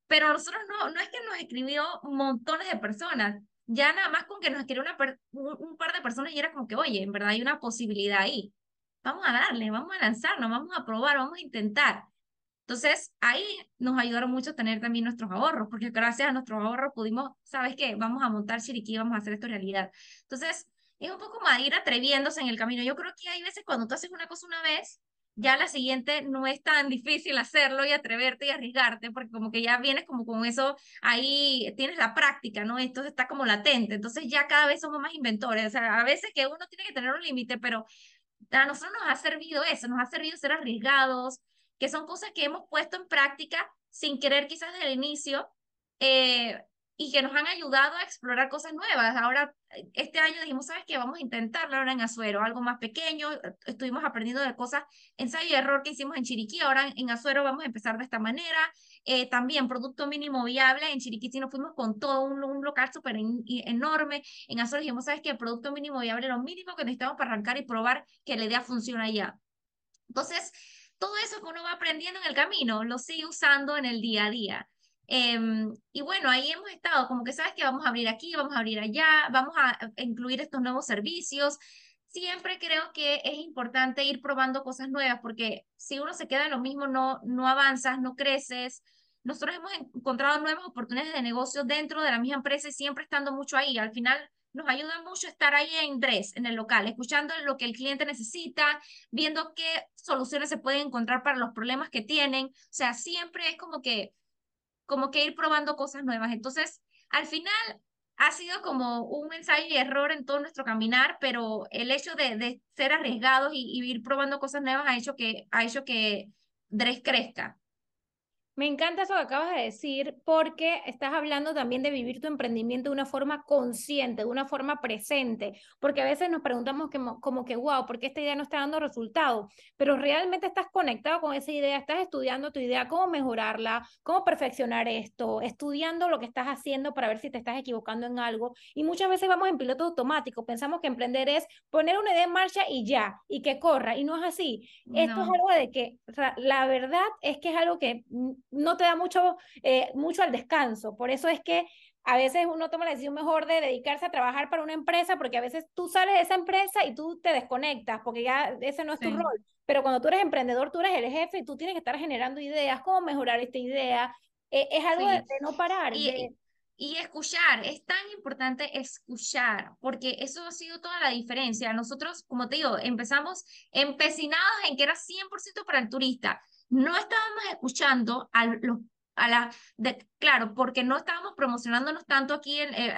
pero nosotros no, no es que nos escribió montones de personas, ya nada más con que nos escribió una un, par de personas y era como que, oye, en verdad hay una posibilidad ahí, vamos a darle, vamos a lanzarnos, vamos a probar, vamos a intentar. Entonces, ahí nos ayudaron mucho a tener también nuestros ahorros, porque gracias a nuestros ahorros pudimos, ¿sabes qué? Vamos a montar Chiriquí, vamos a hacer esto realidad. Entonces, es un poco más ir atreviéndose en el camino. Yo creo que hay veces cuando tú haces una cosa una vez, ya la siguiente no es tan difícil hacerlo y atreverte y arriesgarte, porque como que ya vienes como con eso, ahí tienes la práctica, ¿no? Esto está como latente, entonces ya cada vez somos más inventores, o sea, a veces que uno tiene que tener un límite, pero a nosotros nos ha servido eso, nos ha servido ser arriesgados, que son cosas que hemos puesto en práctica sin querer quizás desde el inicio, eh, y que nos han ayudado a explorar cosas nuevas. Ahora, este año dijimos, ¿sabes qué? Vamos a intentarlo ahora en Azuero, algo más pequeño. Estuvimos aprendiendo de cosas, ensayo y error que hicimos en Chiriquí. Ahora en Azuero vamos a empezar de esta manera. eh, también producto mínimo viable. En Chiriquí nos fuimos con todo un, un local súper enorme. En Azores dijimos, ¿sabes qué? Producto mínimo viable, lo mínimo que necesitamos para arrancar y probar que la idea funciona ya. Entonces, todo eso que uno va aprendiendo en el camino, lo sigue usando en el día a día. Em, y bueno, ahí hemos estado, como que sabes que vamos a abrir aquí, vamos a abrir allá, vamos a incluir estos nuevos servicios. Siempre creo que es importante ir probando cosas nuevas, porque si uno se queda en lo mismo, no, no avanzas, no creces. Nosotros hemos encontrado nuevas oportunidades de negocio dentro de la misma empresa y siempre estando mucho ahí. Al final, nos ayuda mucho estar ahí en DRES, en el local, escuchando lo que el cliente necesita, viendo qué soluciones se pueden encontrar para los problemas que tienen. O sea, siempre es como que, como que ir probando cosas nuevas. Entonces, al final ha sido como un ensayo y error en todo nuestro caminar, pero el hecho de, de ser arriesgados y, y, ir probando cosas nuevas ha hecho que, ha hecho que DRES crezca. Me encanta eso que acabas de decir porque estás hablando también de vivir tu emprendimiento de una forma consciente, de una forma presente, porque a veces nos preguntamos como, que, wow, ¿por qué esta idea no está dando resultado? Pero realmente estás conectado con esa idea, estás estudiando tu idea, cómo mejorarla, cómo perfeccionar esto, estudiando lo que estás haciendo para ver si te estás equivocando en algo. Y muchas veces vamos en piloto automático, pensamos que emprender es poner una idea en marcha y ya, y que corra, y no es así. Esto es algo de que la verdad es que es algo que no te da mucho, eh, mucho al descanso. Por eso es que a veces uno toma la decisión mejor de dedicarse a trabajar para una empresa, porque a veces tú sales de esa empresa y tú te desconectas, porque ya ese no es tu rol. Pero cuando tú eres emprendedor, tú eres el jefe y tú tienes que estar generando ideas, cómo mejorar esta idea. Eh, es algo de, no parar. Y, y escuchar, es tan importante escuchar, porque eso ha sido toda la diferencia. Nosotros, como te digo, empezamos empecinados en que era 100% para el turista no estábamos escuchando a los a la, de, claro, porque no estábamos promocionándonos tanto aquí en, eh,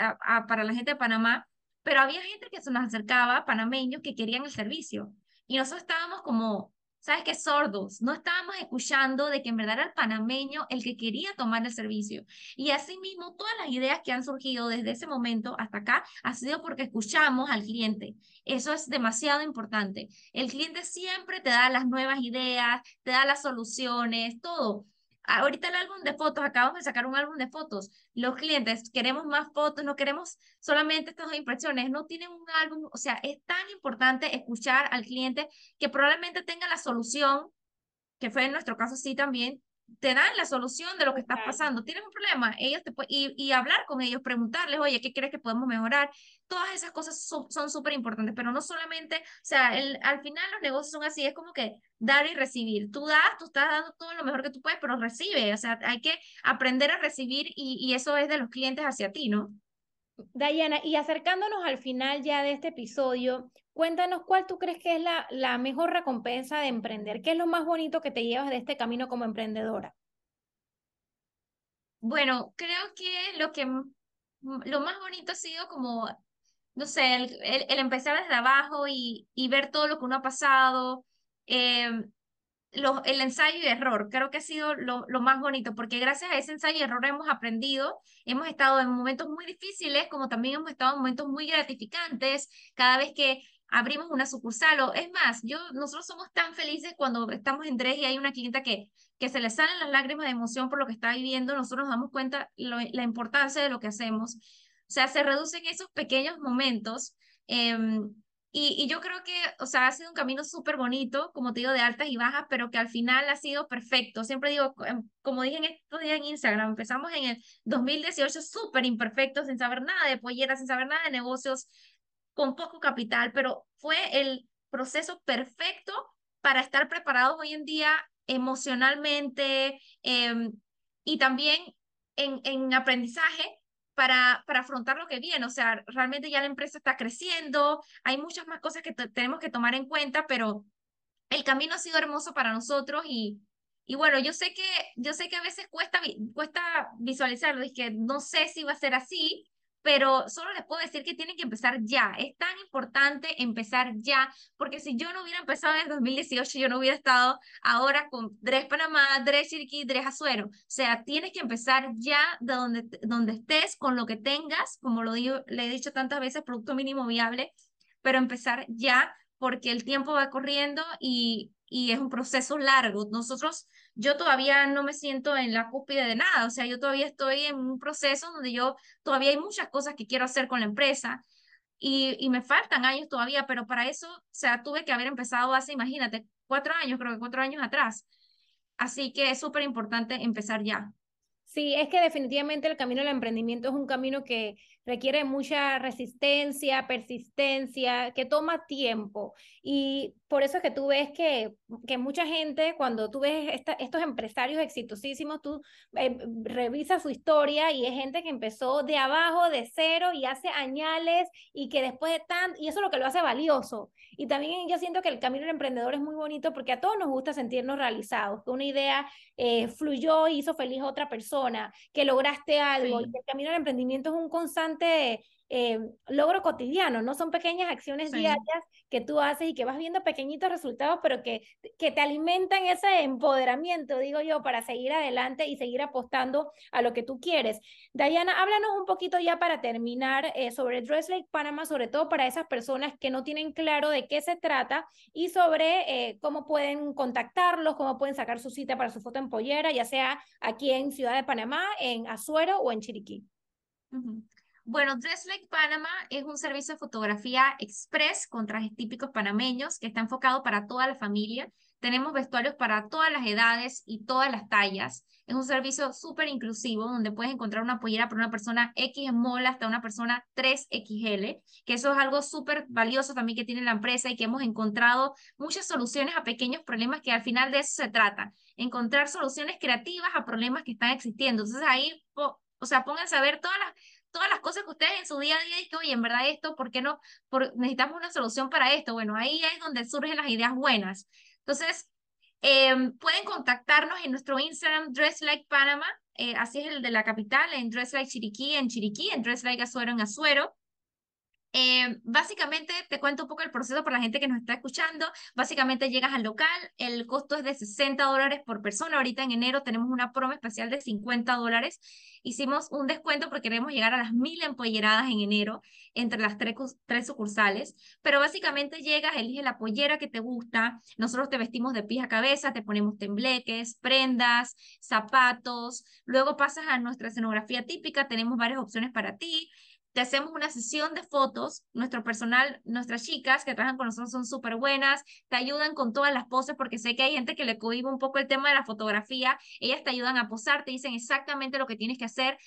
para la gente de Panamá, pero había gente que se nos acercaba, panameños, que querían el servicio. Y nosotros estábamos como, ¿sabes qué? Sordos. No estábamos escuchando de que en verdad era el panameño el que quería tomar el servicio. Y asimismo, todas las ideas que han surgido desde ese momento hasta acá ha sido porque escuchamos al cliente. Eso es demasiado importante. El cliente siempre te da las nuevas ideas, te da las soluciones, todo. Ahorita el álbum de fotos, acabamos de sacar un álbum de fotos. Los clientes queremos más fotos, no queremos solamente estas impresiones, no tienen un álbum, o sea, es tan importante escuchar al cliente que probablemente tenga la solución, que fue en nuestro caso sí también, te dan la solución de lo que está pasando. Tienes un problema, ellos te y, y hablar con ellos, preguntarles, oye, ¿qué crees que podemos mejorar? Todas esas cosas son súper importantes, pero no solamente, o sea, el, al final los negocios son así, es como que dar y recibir. Tú das, tú estás dando todo lo mejor que tú puedes, pero recibe, o sea, hay que aprender a recibir y, y eso es de los clientes hacia ti, ¿no? Dayana, y acercándonos al final ya de este episodio, cuéntanos cuál tú crees que es la, la mejor recompensa de emprender. ¿Qué es lo más bonito que te llevas de este camino como emprendedora? Bueno, creo que lo que lo más bonito ha sido como, no sé, el, el, empezar desde abajo y, y, ver todo lo que uno ha pasado, eh, el ensayo y error, creo que ha sido lo, lo, más bonito, porque gracias a ese ensayo y error hemos aprendido, hemos estado en momentos muy difíciles, como también hemos estado en momentos muy gratificantes, cada vez que abrimos una sucursal, o es más, yo, nosotros somos tan felices cuando estamos en tres y hay una clienta que, que se le salen las lágrimas de emoción por lo que está viviendo, nosotros nos damos cuenta la importancia de lo que hacemos, o sea, se reducen esos pequeños momentos, eh, y, y, yo creo que, o sea, ha sido un camino súper bonito, como te digo, de altas y bajas, pero que al final ha sido perfecto. Siempre digo, em, como dije en estos días en Instagram, empezamos en el 2018 súper imperfecto, sin saber nada de polleras, sin saber nada de negocios, con poco capital, pero fue el proceso perfecto para estar preparados hoy en día emocionalmente eh, y también en, en aprendizaje para, para afrontar lo que viene. O sea, realmente ya la empresa está creciendo, hay muchas más cosas que tenemos que tomar en cuenta, pero el camino ha sido hermoso para nosotros y, y bueno, yo sé que, yo sé que a veces cuesta, cuesta visualizarlo, es que no sé si va a ser así, pero solo les puedo decir que tienen que empezar ya. Es tan importante empezar ya, porque si yo no hubiera empezado en 2018, yo no hubiera estado ahora con Dres Panamá, Dres Chiriquí, Dres Azuero. O sea, tienes que empezar ya de donde, donde estés, con lo que tengas, como lo digo, le he dicho tantas veces, producto mínimo viable, pero empezar ya porque el tiempo va corriendo y, y es un proceso largo. Nosotros, yo todavía no me siento en la cúspide de nada, o sea, yo todavía estoy en un proceso donde yo todavía hay muchas cosas que quiero hacer con la empresa y, y me faltan años todavía, pero para eso, o sea, tuve que haber empezado hace, imagínate, cuatro años, creo que cuatro años atrás. Así que es súper importante empezar ya. Sí, es que definitivamente el camino del emprendimiento es un camino que requiere mucha resistencia, persistencia, que toma tiempo. Y por eso es que tú ves que, que mucha gente, cuando tú ves estos empresarios exitosísimos, tú eh, revisas su historia y es gente que empezó de abajo, de cero y hace añales y que después de tan, y eso es lo que lo hace valioso. Y también yo siento que el camino del emprendedor es muy bonito porque a todos nos gusta sentirnos realizados, que una idea eh, fluyó y hizo feliz a otra persona, que lograste algo. Y el camino del emprendimiento es un constante eh, logro cotidiano, no son pequeñas acciones diarias que tú haces y que vas viendo pequeñitos resultados, pero que, que te alimentan ese empoderamiento, digo yo, para seguir adelante y seguir apostando a lo que tú quieres. Diana, háblanos un poquito ya para terminar eh, sobre Dress Lake Panama, sobre todo para esas personas que no tienen claro de qué se trata y sobre eh, cómo pueden contactarlos, cómo pueden sacar su cita para su foto en pollera, ya sea aquí en Ciudad de Panamá, en Azuero o en Chiriquí. Bueno, Dress Like Panama es un servicio de fotografía express con trajes típicos panameños que está enfocado para toda la familia. Tenemos vestuarios para todas las edades y todas las tallas. Es un servicio súper inclusivo donde puedes encontrar una pollera para una persona X small hasta una persona 3XL, que eso es algo súper valioso también que tiene la empresa y que hemos encontrado muchas soluciones a pequeños problemas que al final de eso se trata, encontrar soluciones creativas a problemas que están existiendo. Entonces ahí, o sea, pónganse a ver todas las todas las cosas que ustedes en su día a día dicen, oye, en verdad esto, ¿por qué no? Por, necesitamos una solución para esto. Bueno, ahí es donde surgen las ideas buenas. Entonces, em, pueden contactarnos en nuestro Instagram, Dress Like Panama, eh, así es el de la capital, en Dress Like Chiriquí, en Chiriquí, en Dress Like Azuero, en Azuero. Eh, básicamente, te cuento un poco el proceso para la gente que nos está escuchando. Básicamente llegas al local, el costo es de 60 dólares por persona. Ahorita en enero tenemos una promo especial de 50 dólares. Hicimos un descuento porque queremos llegar a las mil empolleradas en enero entre las tres, tres sucursales. Pero básicamente llegas, eliges la pollera que te gusta. Nosotros te vestimos de pies a cabeza, te ponemos tembleques, prendas, zapatos. Luego pasas a nuestra escenografía típica. Tenemos varias opciones para ti te hacemos una sesión de fotos, nuestro personal, nuestras chicas que trabajan con nosotros son súper buenas, te ayudan con todas las poses porque sé que hay gente que le cohibe un poco el tema de la fotografía, ellas te ayudan a posar, te dicen exactamente lo que tienes que hacer,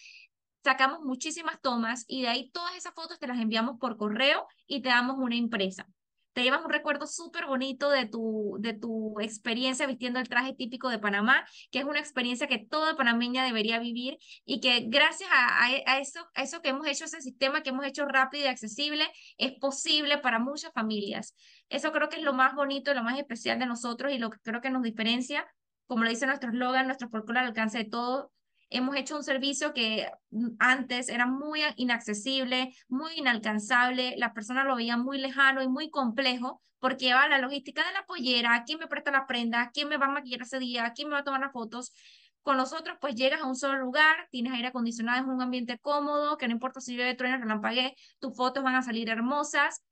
sacamos muchísimas tomas y de ahí todas esas fotos te las enviamos por correo y te damos una impresa te llevas un recuerdo súper bonito de tu, de tu experiencia vistiendo el traje típico de Panamá, que es una experiencia que toda panameña debería vivir y que gracias a, a, eso, a eso que hemos hecho, ese sistema que hemos hecho rápido y accesible, es posible para muchas familias. Eso creo que es lo más bonito, lo más especial de nosotros y lo que creo que nos diferencia, como lo dice nuestro eslogan, nuestro folclore al alcance de todo, hemos hecho un servicio que mm, antes era muy inaccesible, muy inalcanzable, las personas lo veían muy lejano y muy complejo porque lleva la logística de la pollera, quién me presta la prenda, quién me va a maquillar ese día, quién me va a tomar las fotos. Con nosotros, pues llegas a un solo lugar, tienes aire acondicionado, es un ambiente cómodo, que no importa si llueve, trueno, relampaguee, tus fotos van a salir hermosas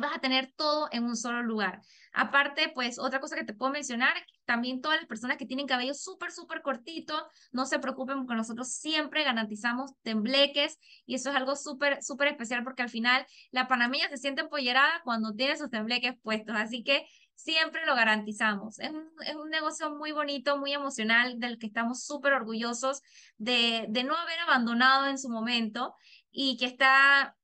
vas a tener todo en un solo lugar. Aparte, pues otra cosa que te puedo mencionar, también todas las personas que tienen cabello súper, súper cortito, no se preocupen porque nosotros siempre garantizamos tembleques y eso es algo súper, súper especial porque al final la panameña se siente empollerada cuando tiene sus tembleques puestos, así que siempre lo garantizamos. Es un, es un negocio muy bonito, muy emocional, del que estamos súper orgullosos de, de no haber abandonado en su momento y que está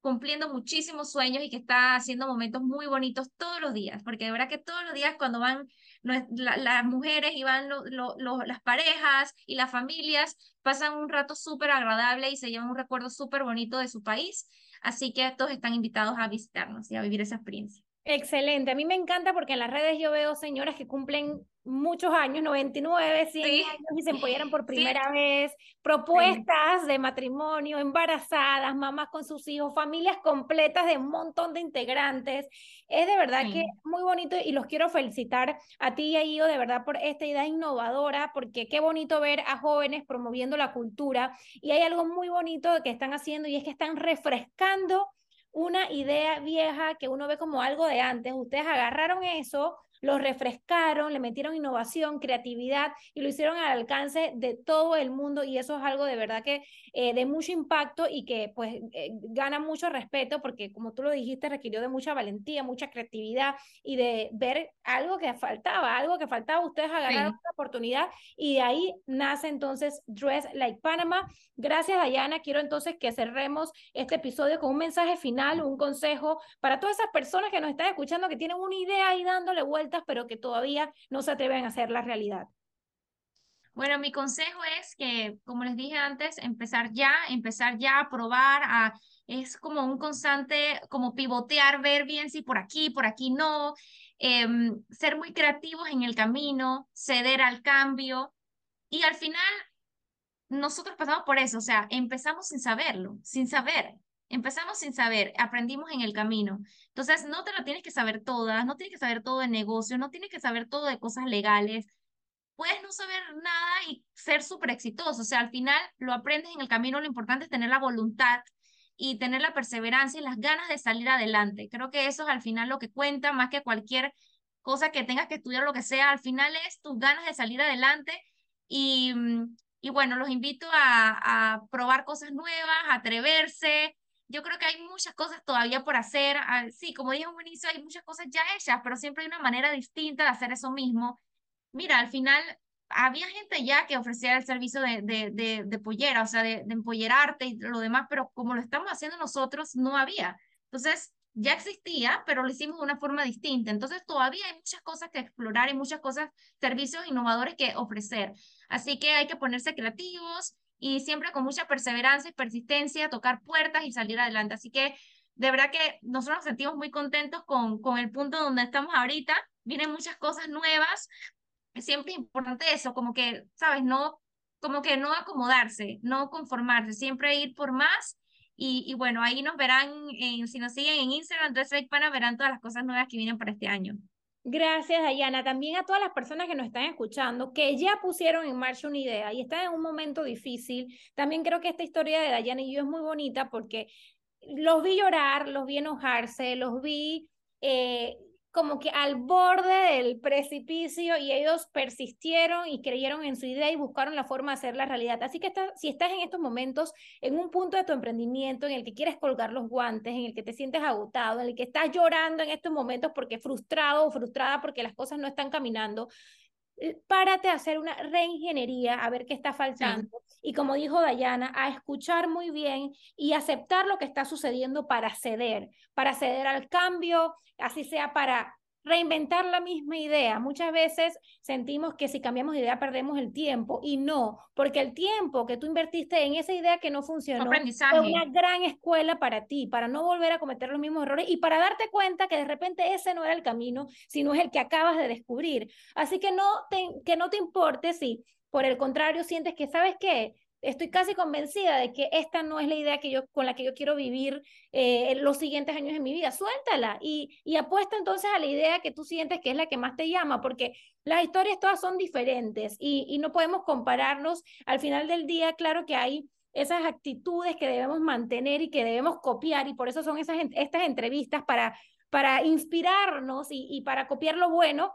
cumpliendo muchísimos sueños y que está haciendo momentos muy bonitos todos los días, porque de verdad que todos los días cuando van las mujeres y van las parejas y las familias, pasan un rato súper agradable y se llevan un recuerdo súper bonito de su país, así que todos están invitados a visitarnos y a vivir esa experiencia. Excelente, a mí me encanta porque en las redes yo veo señoras que cumplen muchos años, 99, 100 años y se empolleran por primera vez, propuestas de matrimonio, embarazadas, mamás con sus hijos, familias completas de un montón de integrantes. Es de verdad que muy bonito y los quiero felicitar a ti y a Io de verdad por esta idea innovadora, porque qué bonito ver a jóvenes promoviendo la cultura y hay algo muy bonito que están haciendo y es que están refrescando una idea vieja que uno ve como algo de antes. Ustedes agarraron eso, lo refrescaron, le metieron innovación, creatividad y lo hicieron al alcance de todo el mundo y eso es algo de verdad que eh, de mucho impacto y que pues eh, gana mucho respeto porque como tú lo dijiste requirió de mucha valentía, mucha creatividad y de ver algo que faltaba, algo que faltaba, ustedes agarraron la oportunidad y de ahí nace entonces Dress Like Panama. Gracias Dayana, quiero entonces que cerremos este episodio con un mensaje final, un consejo para todas esas personas que nos están escuchando que tienen una idea y dándole vuelta pero que todavía no se atreven a hacer la realidad? Bueno, mi consejo es que, como les dije antes, empezar ya, empezar ya a probar, a, es como un constante, como pivotear, ver bien si por aquí, por aquí no, em, ser muy creativos en el camino, ceder al cambio y al final nosotros pasamos por eso, o sea, empezamos sin saberlo, sin saber. Empezamos sin saber, aprendimos en el camino. Entonces, no te lo tienes que saber todas, no tienes que saber todo de negocios, no tienes que saber todo de cosas legales. Puedes no saber nada y ser súper exitoso. O sea, al final lo aprendes en el camino. Lo importante es tener la voluntad y tener la perseverancia y las ganas de salir adelante. Creo que eso es al final lo que cuenta más que cualquier cosa que tengas que estudiar lo que sea. Al final es tus ganas de salir adelante y, mm, y bueno, los invito a, a probar cosas nuevas, a atreverse, yo creo que hay muchas cosas todavía por hacer. Ah, sí, como dije en un inicio, hay muchas cosas ya hechas, pero siempre hay una manera distinta de hacer eso mismo. Mira, al final había gente ya que ofrecía el servicio de, de, de, de pollera, o sea, de, de empollerarte y lo demás, pero como lo estamos haciendo nosotros, no había. Entonces, ya existía, pero lo hicimos de una forma distinta. Entonces, todavía hay muchas cosas que explorar y muchas cosas, servicios innovadores que ofrecer. Así que hay que ponerse creativos y siempre con mucha perseverancia y persistencia, tocar puertas y salir adelante. Así que de verdad que nosotros nos sentimos muy contentos con, con el punto donde estamos ahorita. Vienen muchas cosas nuevas. Es siempre importante eso, como que, ¿sabes? No, como que no acomodarse, no conformarse, siempre ir por más. Y, y bueno, ahí nos verán, en, si nos siguen en Instagram, entonces Pana verán todas las cosas nuevas que vienen para este año. Gracias, Dayana. También a todas las personas que nos están escuchando, que ya pusieron en marcha una idea y están en un momento difícil. También creo que esta historia de Dayana y yo es muy bonita porque los vi llorar, los vi enojarse, los vi eh, como que al borde del precipicio y ellos persistieron y creyeron en su idea y buscaron la forma de hacer la realidad. Así que si estás en estos momentos en un punto de tu emprendimiento en el que quieres colgar los guantes, en el que te sientes agotado, en el que estás llorando en estos momentos porque frustrado o frustrada porque las cosas no están caminando, párate a hacer una reingeniería, a ver qué está faltando. Y como dijo Dayana, a escuchar muy bien y aceptar lo que está sucediendo para ceder, para ceder al cambio, así sea para reinventar la misma idea. Muchas veces sentimos que si cambiamos de idea perdemos el tiempo y no, porque el tiempo que tú invertiste en esa idea que no funcionó es una gran escuela para ti, para no volver a cometer los mismos errores y para darte cuenta que de repente ese no era el camino, sino es el que acabas de descubrir. Así que no te, que no te importe si por el contrario sientes que, ¿sabes qué? Estoy casi convencida de que esta no es la idea que yo, con la que yo quiero vivir eh, los siguientes años de mi vida. Suéltala y, y apuesta entonces a la idea que tú sientes que es la que más te llama, porque las historias todas son diferentes y, y no podemos compararnos. Al final del día, claro que hay esas actitudes que debemos mantener y que debemos copiar y por eso son esas, estas entrevistas para, para inspirarnos y, y para copiar lo bueno,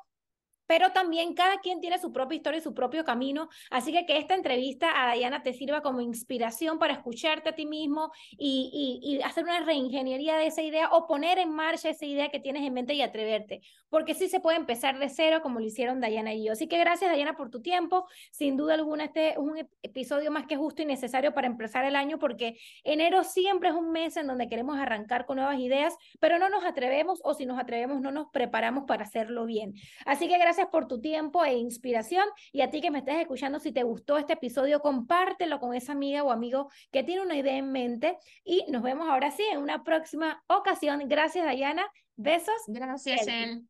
pero también cada quien tiene su propia historia y su propio camino. Así que que esta entrevista a Dayana te sirva como inspiración para escucharte a ti mismo y, y, hacer una reingeniería de esa idea o poner en marcha esa idea que tienes en mente y atreverte. Porque sí se puede empezar de cero como lo hicieron Dayana y yo. Así que gracias Dayana por tu tiempo. Sin duda alguna este es un episodio más que justo y necesario para empezar el año porque enero siempre es un mes en donde queremos arrancar con nuevas ideas, pero no nos atrevemos o si nos atrevemos no nos preparamos para hacerlo bien. Así que gracias gracias por tu tiempo e inspiración. Y a ti que me estés escuchando, si te gustó este episodio, compártelo con esa amiga o amigo que tiene una idea en mente. Y nos vemos ahora sí en una próxima ocasión. Gracias, Dayana. Besos. Gracias, él.